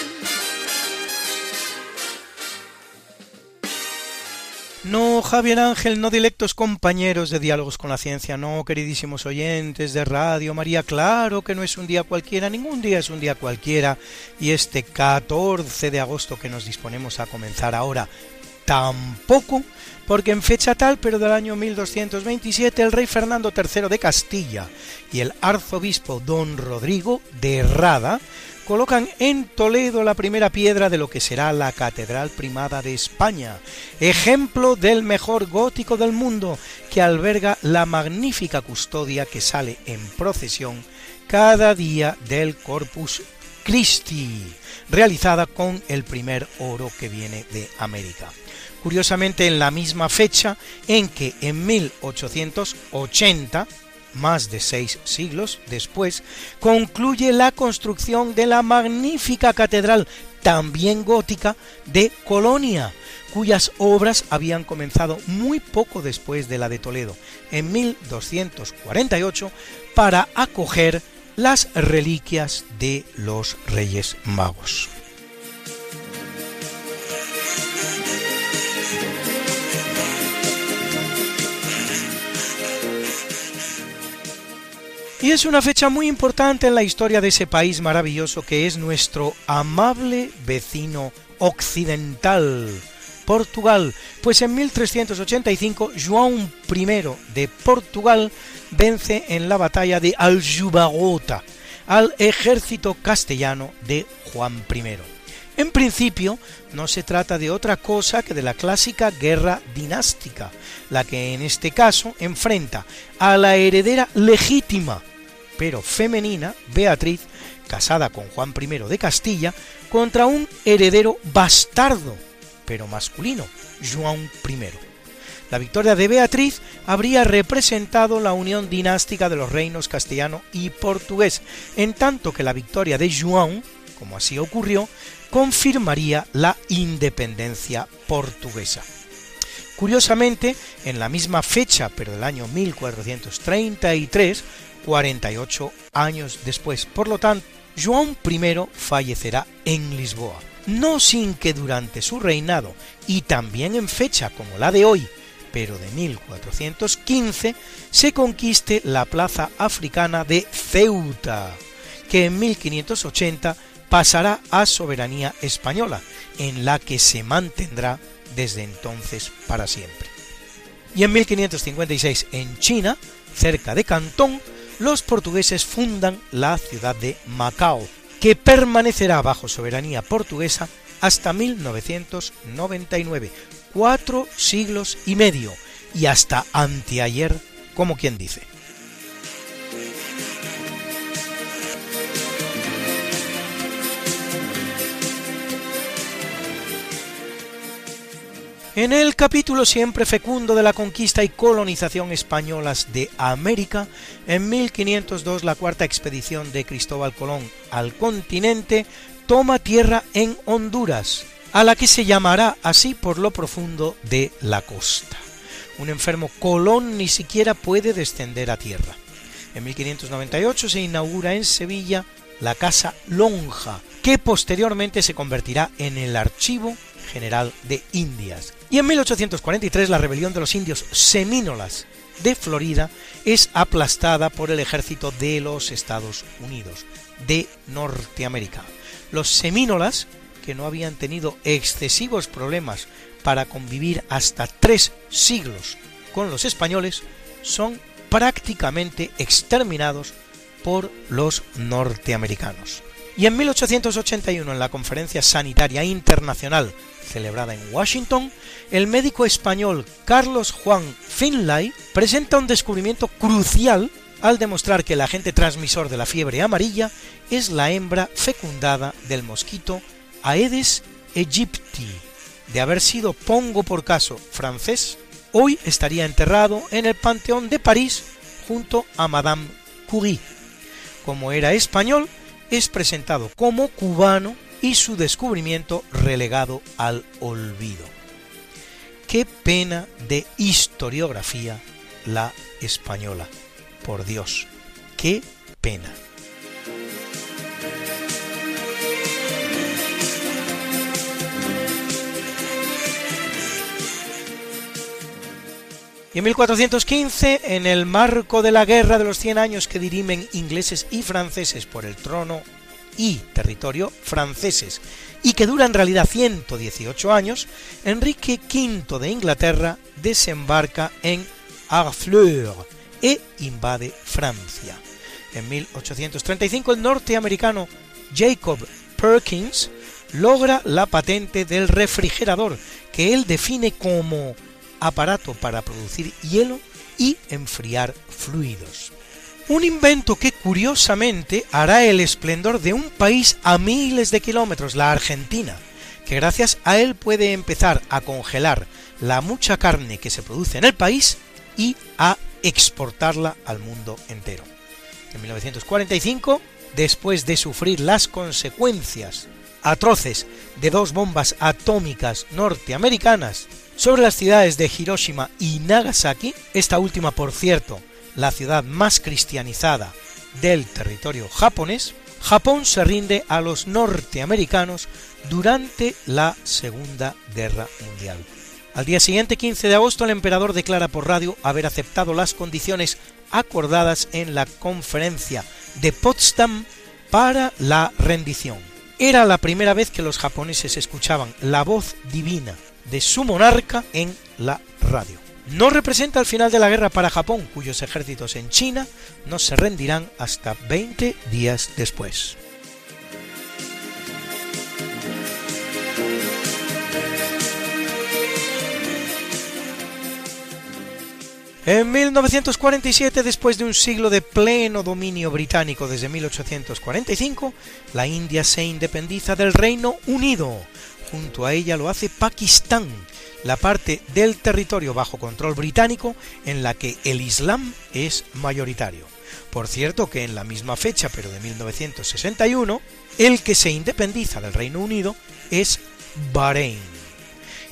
[SPEAKER 6] No, Javier Ángel, no directos compañeros de Diálogos con la Ciencia, no, queridísimos oyentes de Radio. María, claro que no es un día cualquiera, ningún día es un día cualquiera, y este 14 de agosto que nos disponemos a comenzar ahora, tampoco, porque en fecha tal, pero del año 1227, el rey Fernando III de Castilla y el arzobispo don Rodrigo de Rada colocan en Toledo la primera piedra de lo que será la Catedral Primada de España, ejemplo del mejor gótico del mundo, que alberga la magnífica custodia que sale en procesión cada día del Corpus Christi, realizada con el primer oro que viene de América. Curiosamente, en la misma fecha en que en 1880 más de seis siglos después, concluye la construcción de la magnífica catedral, también gótica, de Colonia, cuyas obras habían comenzado muy poco después de la de Toledo, en 1248, para acoger las reliquias de los Reyes Magos. Y es una fecha muy importante en la historia de ese país maravilloso que es nuestro amable vecino occidental, Portugal, pues en 1385 João I de Portugal vence en la batalla de Aljubarrota al ejército castellano de Juan I. En principio, no se trata de otra cosa que de la clásica guerra dinástica, la que en este caso enfrenta a la heredera legítima, pero femenina, Beatriz, casada con Juan I de Castilla, contra un heredero bastardo, pero masculino, Juan I. La victoria de Beatriz habría representado la unión dinástica de los reinos castellano y portugués, en tanto que la victoria de Juan, como así ocurrió, confirmaría la independencia portuguesa. Curiosamente, en la misma fecha, pero del año 1433, 48 años después, por lo tanto, João I fallecerá en Lisboa, no sin que durante su reinado, y también en fecha como la de hoy, pero de 1415, se conquiste la plaza africana de Ceuta, que en 1580 pasará a soberanía española, en la que se mantendrá desde entonces para siempre. Y en 1556 en China, cerca de Cantón, los portugueses fundan la ciudad de Macao, que permanecerá bajo soberanía portuguesa hasta 1999, cuatro siglos y medio, y hasta anteayer, como quien dice. En el capítulo siempre fecundo de la conquista y colonización españolas de América, en 1502 la cuarta expedición de Cristóbal Colón al continente toma tierra en Honduras, a la que se llamará así por lo profundo de la costa. Un enfermo Colón ni siquiera puede descender a tierra. En 1598 se inaugura en Sevilla la Casa Lonja, que posteriormente se convertirá en el Archivo General de Indias. Y en 1843 la rebelión de los indios semínolas de Florida es aplastada por el ejército de los Estados Unidos de Norteamérica. Los semínolas, que no habían tenido excesivos problemas para convivir hasta tres siglos con los españoles, son prácticamente exterminados por los norteamericanos. Y en 1881, en la Conferencia Sanitaria Internacional celebrada en Washington, el médico español Carlos Juan Finlay presenta un descubrimiento crucial al demostrar que el agente transmisor de la fiebre amarilla es la hembra fecundada del mosquito Aedes aegypti. De haber sido, pongo por caso, francés, hoy estaría enterrado en el Panteón de París junto a Madame Curie. Como era español, es presentado como cubano y su descubrimiento relegado al olvido. Qué pena de historiografía la española. Por Dios, qué pena. Y en 1415, en el marco de la guerra de los 100 años que dirimen ingleses y franceses por el trono y territorio franceses y que dura en realidad 118 años, Enrique V de Inglaterra desembarca en Harfleur e invade Francia. En 1835 el norteamericano Jacob Perkins logra la patente del refrigerador, que él define como aparato para producir hielo y enfriar fluidos. Un invento que curiosamente hará el esplendor de un país a miles de kilómetros, la Argentina, que gracias a él puede empezar a congelar la mucha carne que se produce en el país y a exportarla al mundo entero. En 1945, después de sufrir las consecuencias atroces de dos bombas atómicas norteamericanas sobre las ciudades de Hiroshima y Nagasaki, esta última por cierto la ciudad más cristianizada del territorio japonés, Japón se rinde a los norteamericanos durante la Segunda Guerra Mundial. Al día siguiente, 15 de agosto, el emperador declara por radio haber aceptado las condiciones acordadas en la conferencia de Potsdam para la rendición. Era la primera vez que los japoneses escuchaban la voz divina de su monarca en la radio no representa el final de la guerra para Japón, cuyos ejércitos en China no se rendirán hasta 20 días después. En 1947, después de un siglo de pleno dominio británico desde 1845, la India se independiza del Reino Unido. Junto a ella lo hace Pakistán, la parte del territorio bajo control británico en la que el Islam es mayoritario. Por cierto que en la misma fecha, pero de 1961, el que se independiza del Reino Unido es Bahrein.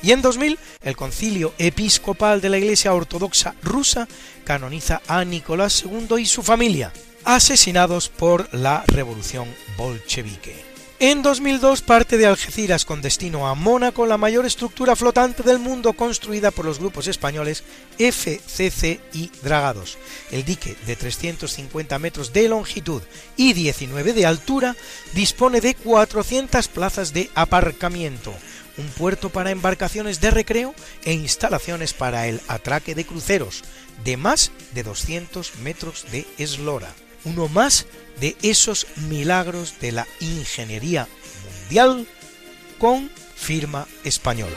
[SPEAKER 6] Y en 2000, el concilio episcopal de la Iglesia Ortodoxa rusa canoniza a Nicolás II y su familia, asesinados por la revolución bolchevique. En 2002 parte de Algeciras con destino a Mónaco la mayor estructura flotante del mundo construida por los grupos españoles FCC y Dragados. El dique de 350 metros de longitud y 19 de altura dispone de 400 plazas de aparcamiento, un puerto para embarcaciones de recreo e instalaciones para el atraque de cruceros de más de 200 metros de eslora. Uno más de esos milagros de la ingeniería mundial con firma española.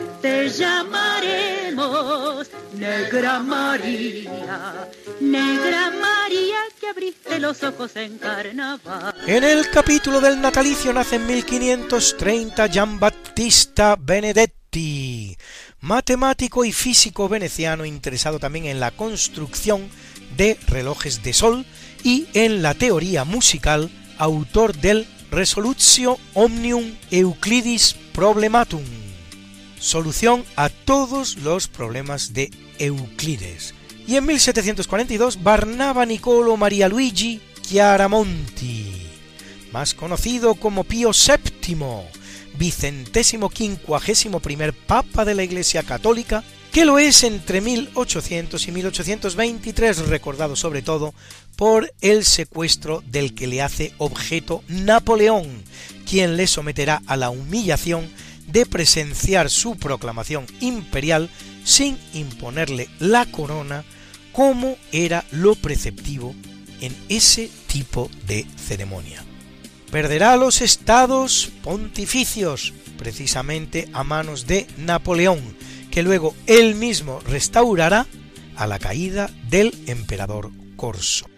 [SPEAKER 7] te llamaremos Negra María, Negra María que abriste los ojos en carnaval.
[SPEAKER 6] En el capítulo del natalicio nace en 1530 Gian Battista Benedetti, matemático y físico veneciano interesado también en la construcción de relojes de sol y en la teoría musical, autor del Resolutio Omnium Euclidis Problematum solución a todos los problemas de Euclides. Y en 1742 Barnaba Nicolo Maria Luigi Chiaramonti, más conocido como Pío VII, vicentésimo quincuagésimo primer papa de la Iglesia Católica, que lo es entre 1800 y 1823, recordado sobre todo por el secuestro del que le hace objeto Napoleón, quien le someterá a la humillación de presenciar su proclamación imperial sin imponerle la corona como era lo preceptivo en ese tipo de ceremonia. Perderá los estados pontificios precisamente a manos de Napoleón, que luego él mismo restaurará a la caída del emperador Corso.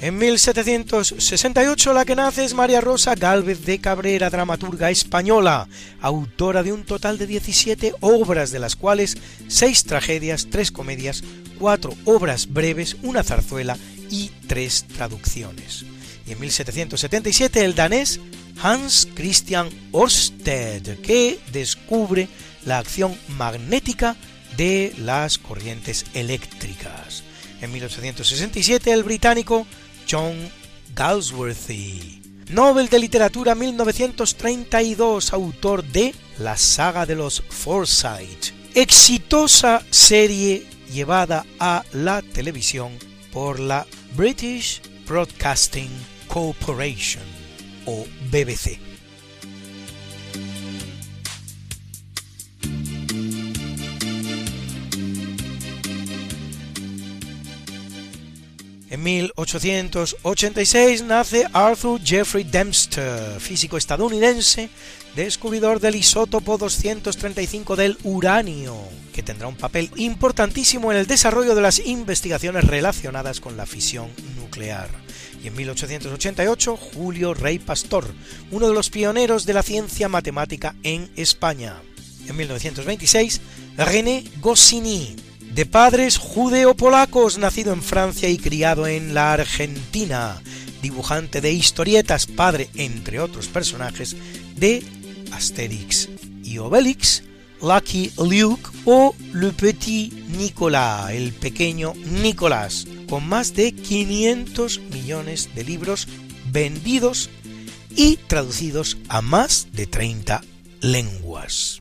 [SPEAKER 6] En 1768 la que nace es María Rosa Gálvez de Cabrera, dramaturga española, autora de un total de 17 obras, de las cuales 6 tragedias, 3 comedias, 4 obras breves, una zarzuela y 3 traducciones. Y en 1777 el danés Hans Christian Ørsted, que descubre la acción magnética de las corrientes eléctricas. En 1867 el británico John Galsworthy. Nobel de Literatura 1932, autor de La saga de los Forsyth. Exitosa serie llevada a la televisión por la British Broadcasting Corporation o BBC. En 1886 nace Arthur Jeffrey Dempster, físico estadounidense, descubridor del isótopo 235 del uranio, que tendrá un papel importantísimo en el desarrollo de las investigaciones relacionadas con la fisión nuclear. Y en 1888, Julio Rey Pastor, uno de los pioneros de la ciencia matemática en España. En 1926, René Goscinny, de padres judeo-polacos, nacido en Francia y criado en la Argentina, dibujante de historietas, padre, entre otros personajes, de Asterix y Obelix, Lucky Luke, o Le Petit Nicolas, el pequeño Nicolás, con más de 500 millones de libros vendidos y traducidos a más de 30 lenguas.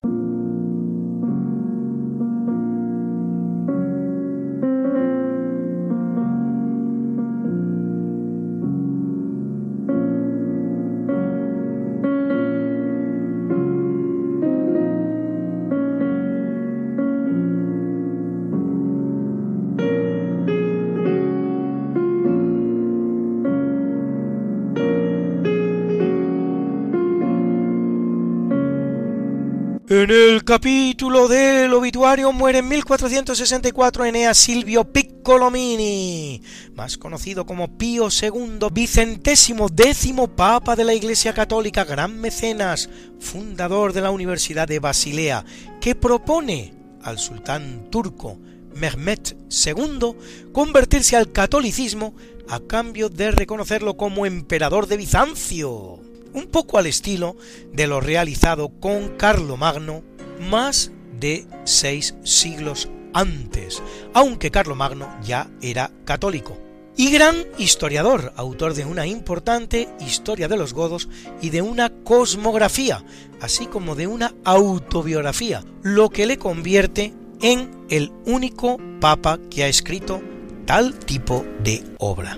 [SPEAKER 6] En el capítulo del obituario muere en 1464 Eneas Silvio Piccolomini, más conocido como Pío II, vicentésimo décimo papa de la Iglesia Católica, gran mecenas, fundador de la Universidad de Basilea, que propone al sultán turco Mehmet II convertirse al catolicismo a cambio de reconocerlo como emperador de Bizancio un poco al estilo de lo realizado con Carlomagno más de seis siglos antes, aunque Carlomagno ya era católico. Y gran historiador, autor de una importante historia de los godos y de una cosmografía, así como de una autobiografía, lo que le convierte en el único papa que ha escrito tal tipo de obra.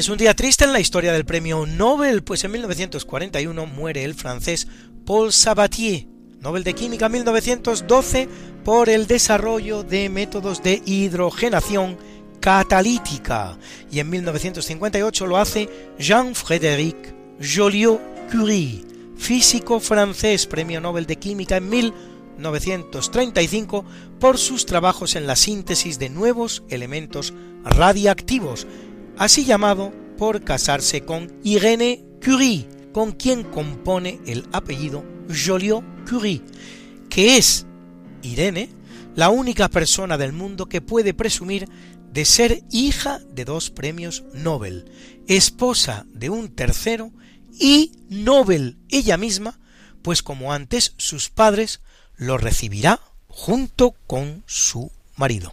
[SPEAKER 6] Es un día triste en la historia del premio Nobel, pues en 1941 muere el francés Paul Sabatier, Nobel de Química 1912 por el desarrollo de métodos de hidrogenación catalítica, y en 1958 lo hace Jean-Frédéric Joliot-Curie, físico francés, premio Nobel de Química en 1935 por sus trabajos en la síntesis de nuevos elementos radiactivos, así llamado por casarse con Irene Curie, con quien compone el apellido Joliot-Curie, que es Irene la única persona del mundo que puede presumir de ser hija de dos premios Nobel, esposa de un tercero y Nobel ella misma, pues como antes sus padres lo recibirá junto con su marido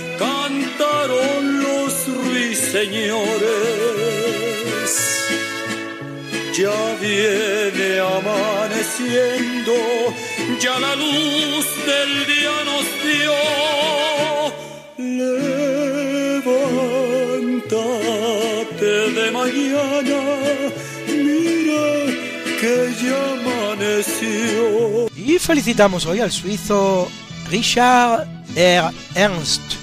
[SPEAKER 8] cantaron los ruiseñores. Ya viene amaneciendo, ya la luz del día nos dio. Levántate de mañana, mira que ya amaneció.
[SPEAKER 6] Y felicitamos hoy al suizo Richard R. Ernst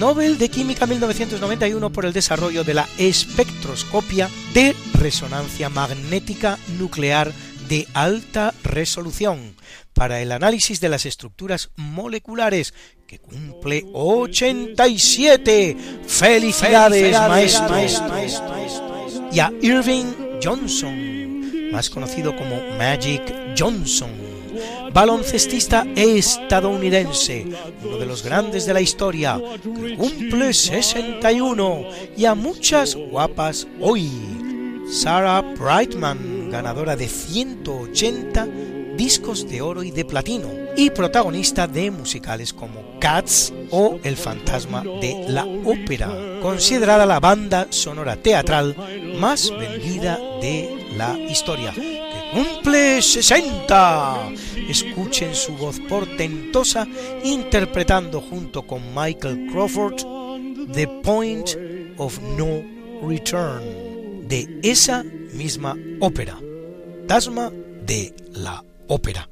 [SPEAKER 6] Nobel de Química 1991 por el desarrollo de la espectroscopia de resonancia magnética nuclear de alta resolución para el análisis de las estructuras moleculares que cumple 87. ¡Felicidades, maestro! Y a Irving Johnson, más conocido como Magic Johnson baloncestista estadounidense, uno de los grandes de la historia, que cumple 61 y a muchas guapas hoy. Sarah Brightman, ganadora de 180 discos de oro y de platino, y protagonista de musicales como Cats o El fantasma de la ópera, considerada la banda sonora teatral más vendida de la historia cumple 60. Escuchen su voz portentosa interpretando junto con Michael Crawford The Point of No Return de esa misma ópera, Tasma de la ópera.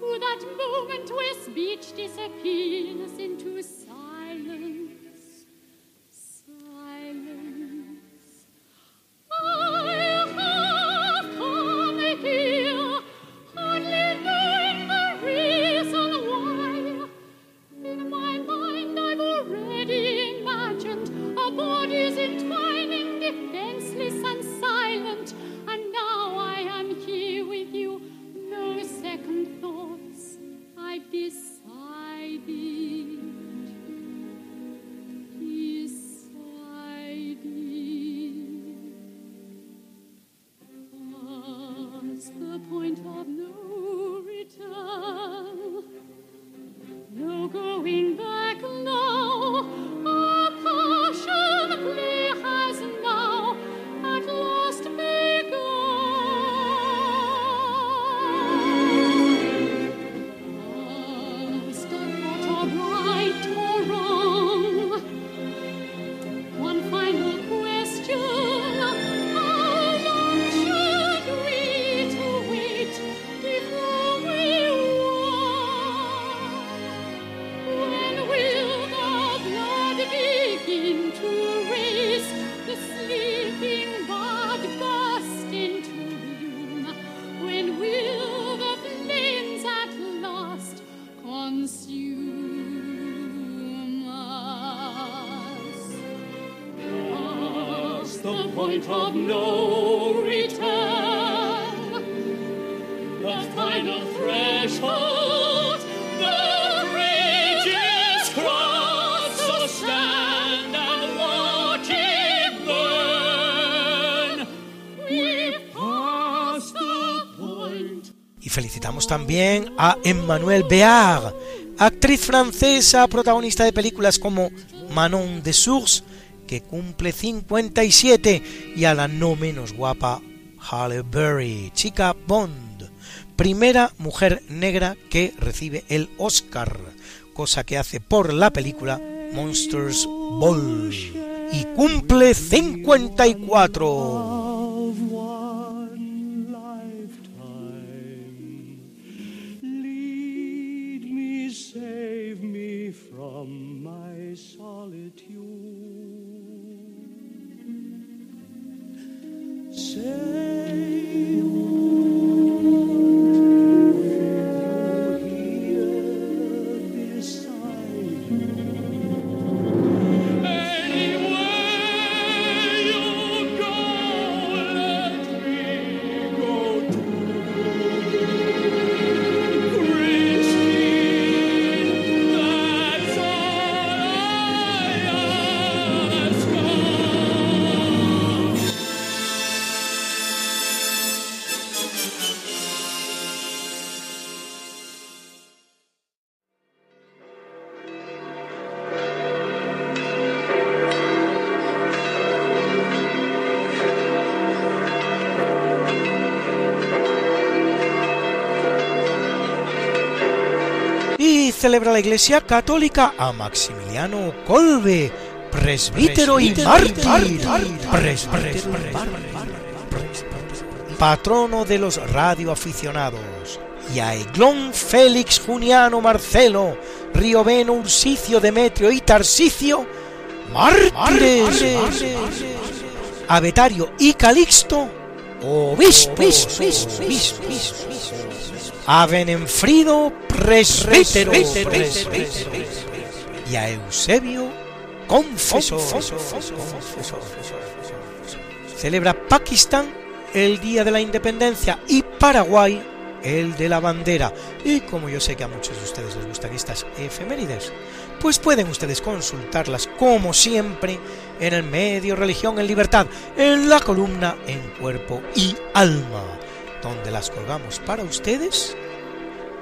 [SPEAKER 8] That moment where speech
[SPEAKER 6] disappears into. También a Emmanuelle Béard, actriz francesa protagonista de películas como Manon de Source, que cumple 57, y a la no menos guapa Halle Berry, chica Bond, primera mujer negra que recibe el Oscar, cosa que hace por la película Monsters Ball, y cumple 54. Celebra la Iglesia Católica a Maximiliano Colbe, presbítero y mártir, patrono de los radioaficionados, y a Eglón Félix Juniano Marcelo, Rioveno Ursicio Demetrio y Tarsicio, mártires, a Betario y Calixto, obispos, a Benenfrido presbítero, y a Eusebio confesor. Celebra Pakistán el Día de la Independencia y Paraguay el de la bandera. Y como yo sé que a muchos de ustedes les gustan estas efemérides, pues pueden ustedes consultarlas como siempre en el medio Religión en Libertad, en la columna En Cuerpo y Alma, donde las colgamos para ustedes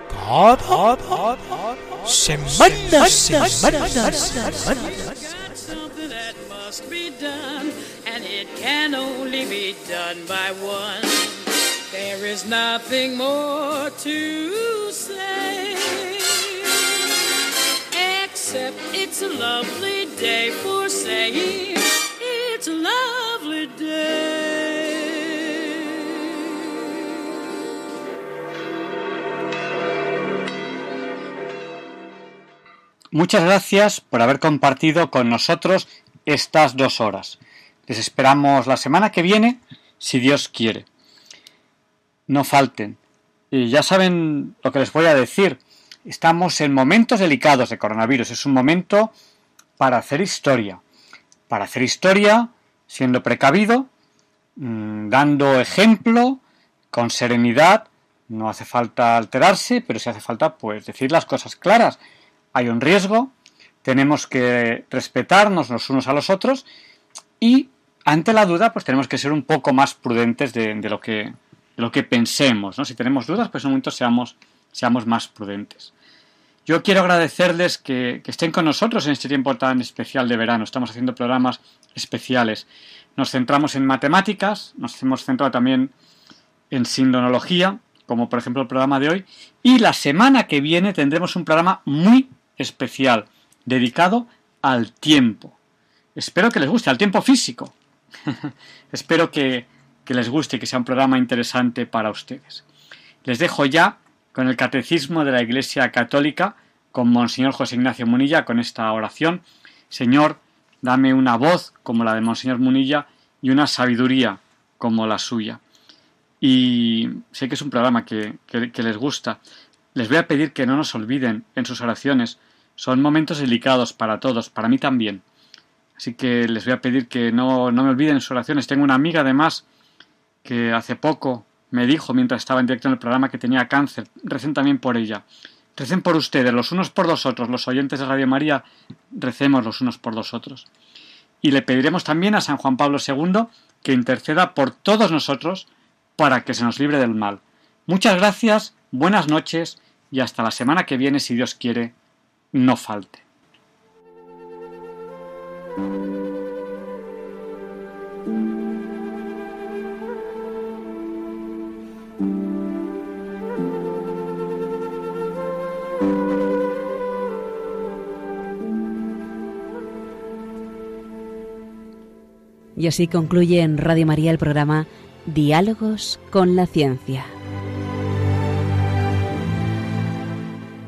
[SPEAKER 6] cada semana, semana, semana.
[SPEAKER 9] something that must be done, and it can only be done by one. There is nothing more to say, except it's a lovely day for saying it's a lovely day.
[SPEAKER 1] Muchas gracias por haber compartido con nosotros estas dos horas. Les esperamos la semana que viene, si Dios quiere. No falten. Y ya saben lo que les voy a decir. Estamos en momentos delicados de coronavirus. Es un momento para hacer historia. Para hacer historia siendo precavido, mm, dando ejemplo, con serenidad. No hace falta alterarse, pero si hace falta, pues decir las cosas claras hay un riesgo, tenemos que respetarnos los unos a los otros y ante la duda pues tenemos que ser un poco más prudentes de, lo, que, lo que pensemos. ¿no? Si tenemos dudas, pues en un momento seamos, seamos más prudentes. Yo quiero agradecerles que, que estén con nosotros en este tiempo tan especial de verano. Estamos haciendo programas especiales. Nos centramos en matemáticas, nos hemos centrado también en sindonología, como por ejemplo el programa de hoy, y la semana que viene tendremos un programa muy especial dedicado al tiempo. Espero que les guste, al tiempo físico. Espero que, que les guste y que sea un programa interesante para ustedes. Les dejo ya con el Catecismo de la Iglesia Católica con Monseñor José Ignacio Munilla con esta oración. Señor, dame una voz como la de Monseñor Munilla y una sabiduría como la suya. Y sé que es un programa que, que, que les gusta. Les voy a pedir que no nos olviden en sus oraciones. Son momentos delicados para todos, para mí también. Así que les voy a pedir que no, no me olviden sus oraciones. Tengo una amiga además que hace poco me dijo mientras estaba en directo en el programa que tenía cáncer. Recen también por ella. Recen por ustedes, los unos por los otros, los oyentes de Radio María, recemos los unos por los otros. Y le pediremos también a San Juan Pablo II que interceda por todos nosotros para que se nos libre del mal. Muchas gracias, buenas noches y hasta la semana que viene, si Dios quiere, no falte.
[SPEAKER 10] Y así concluye en Radio María el programa Diálogos con la Ciencia.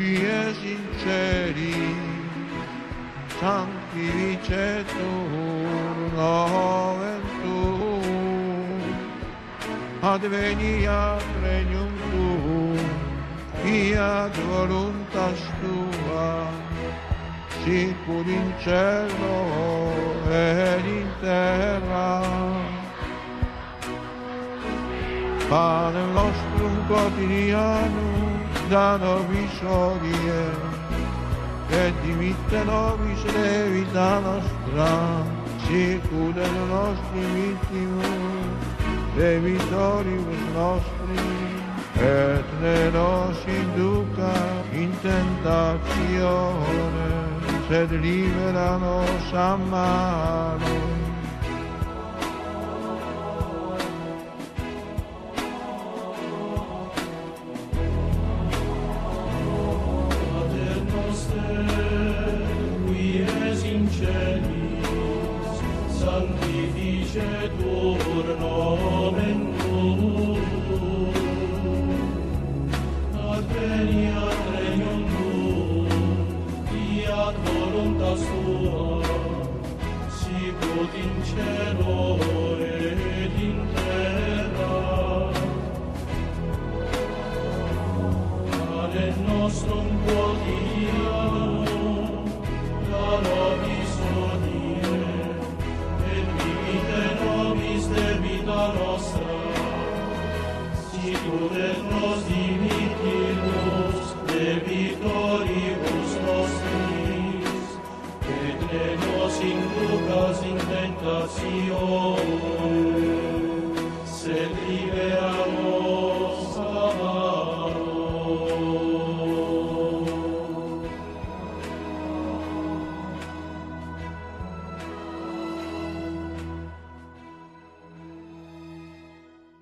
[SPEAKER 11] troppi e sinceri, santi vice turno ventù, advenia regnum tuum, fiat voluntas tua, sicur in cielo ed in terra. Padre nostrum quotidianum, Davidano visorie, che dimittano viselevi vita nostra, sicure le nostre vittime, le vittorie nostri, et ne nos induca in tentazione, sed libera nos a malo.
[SPEAKER 12] vicetur nomen tuum. Adveniat regnum tuum, fiat voluntas tua, sicut in cielo しよう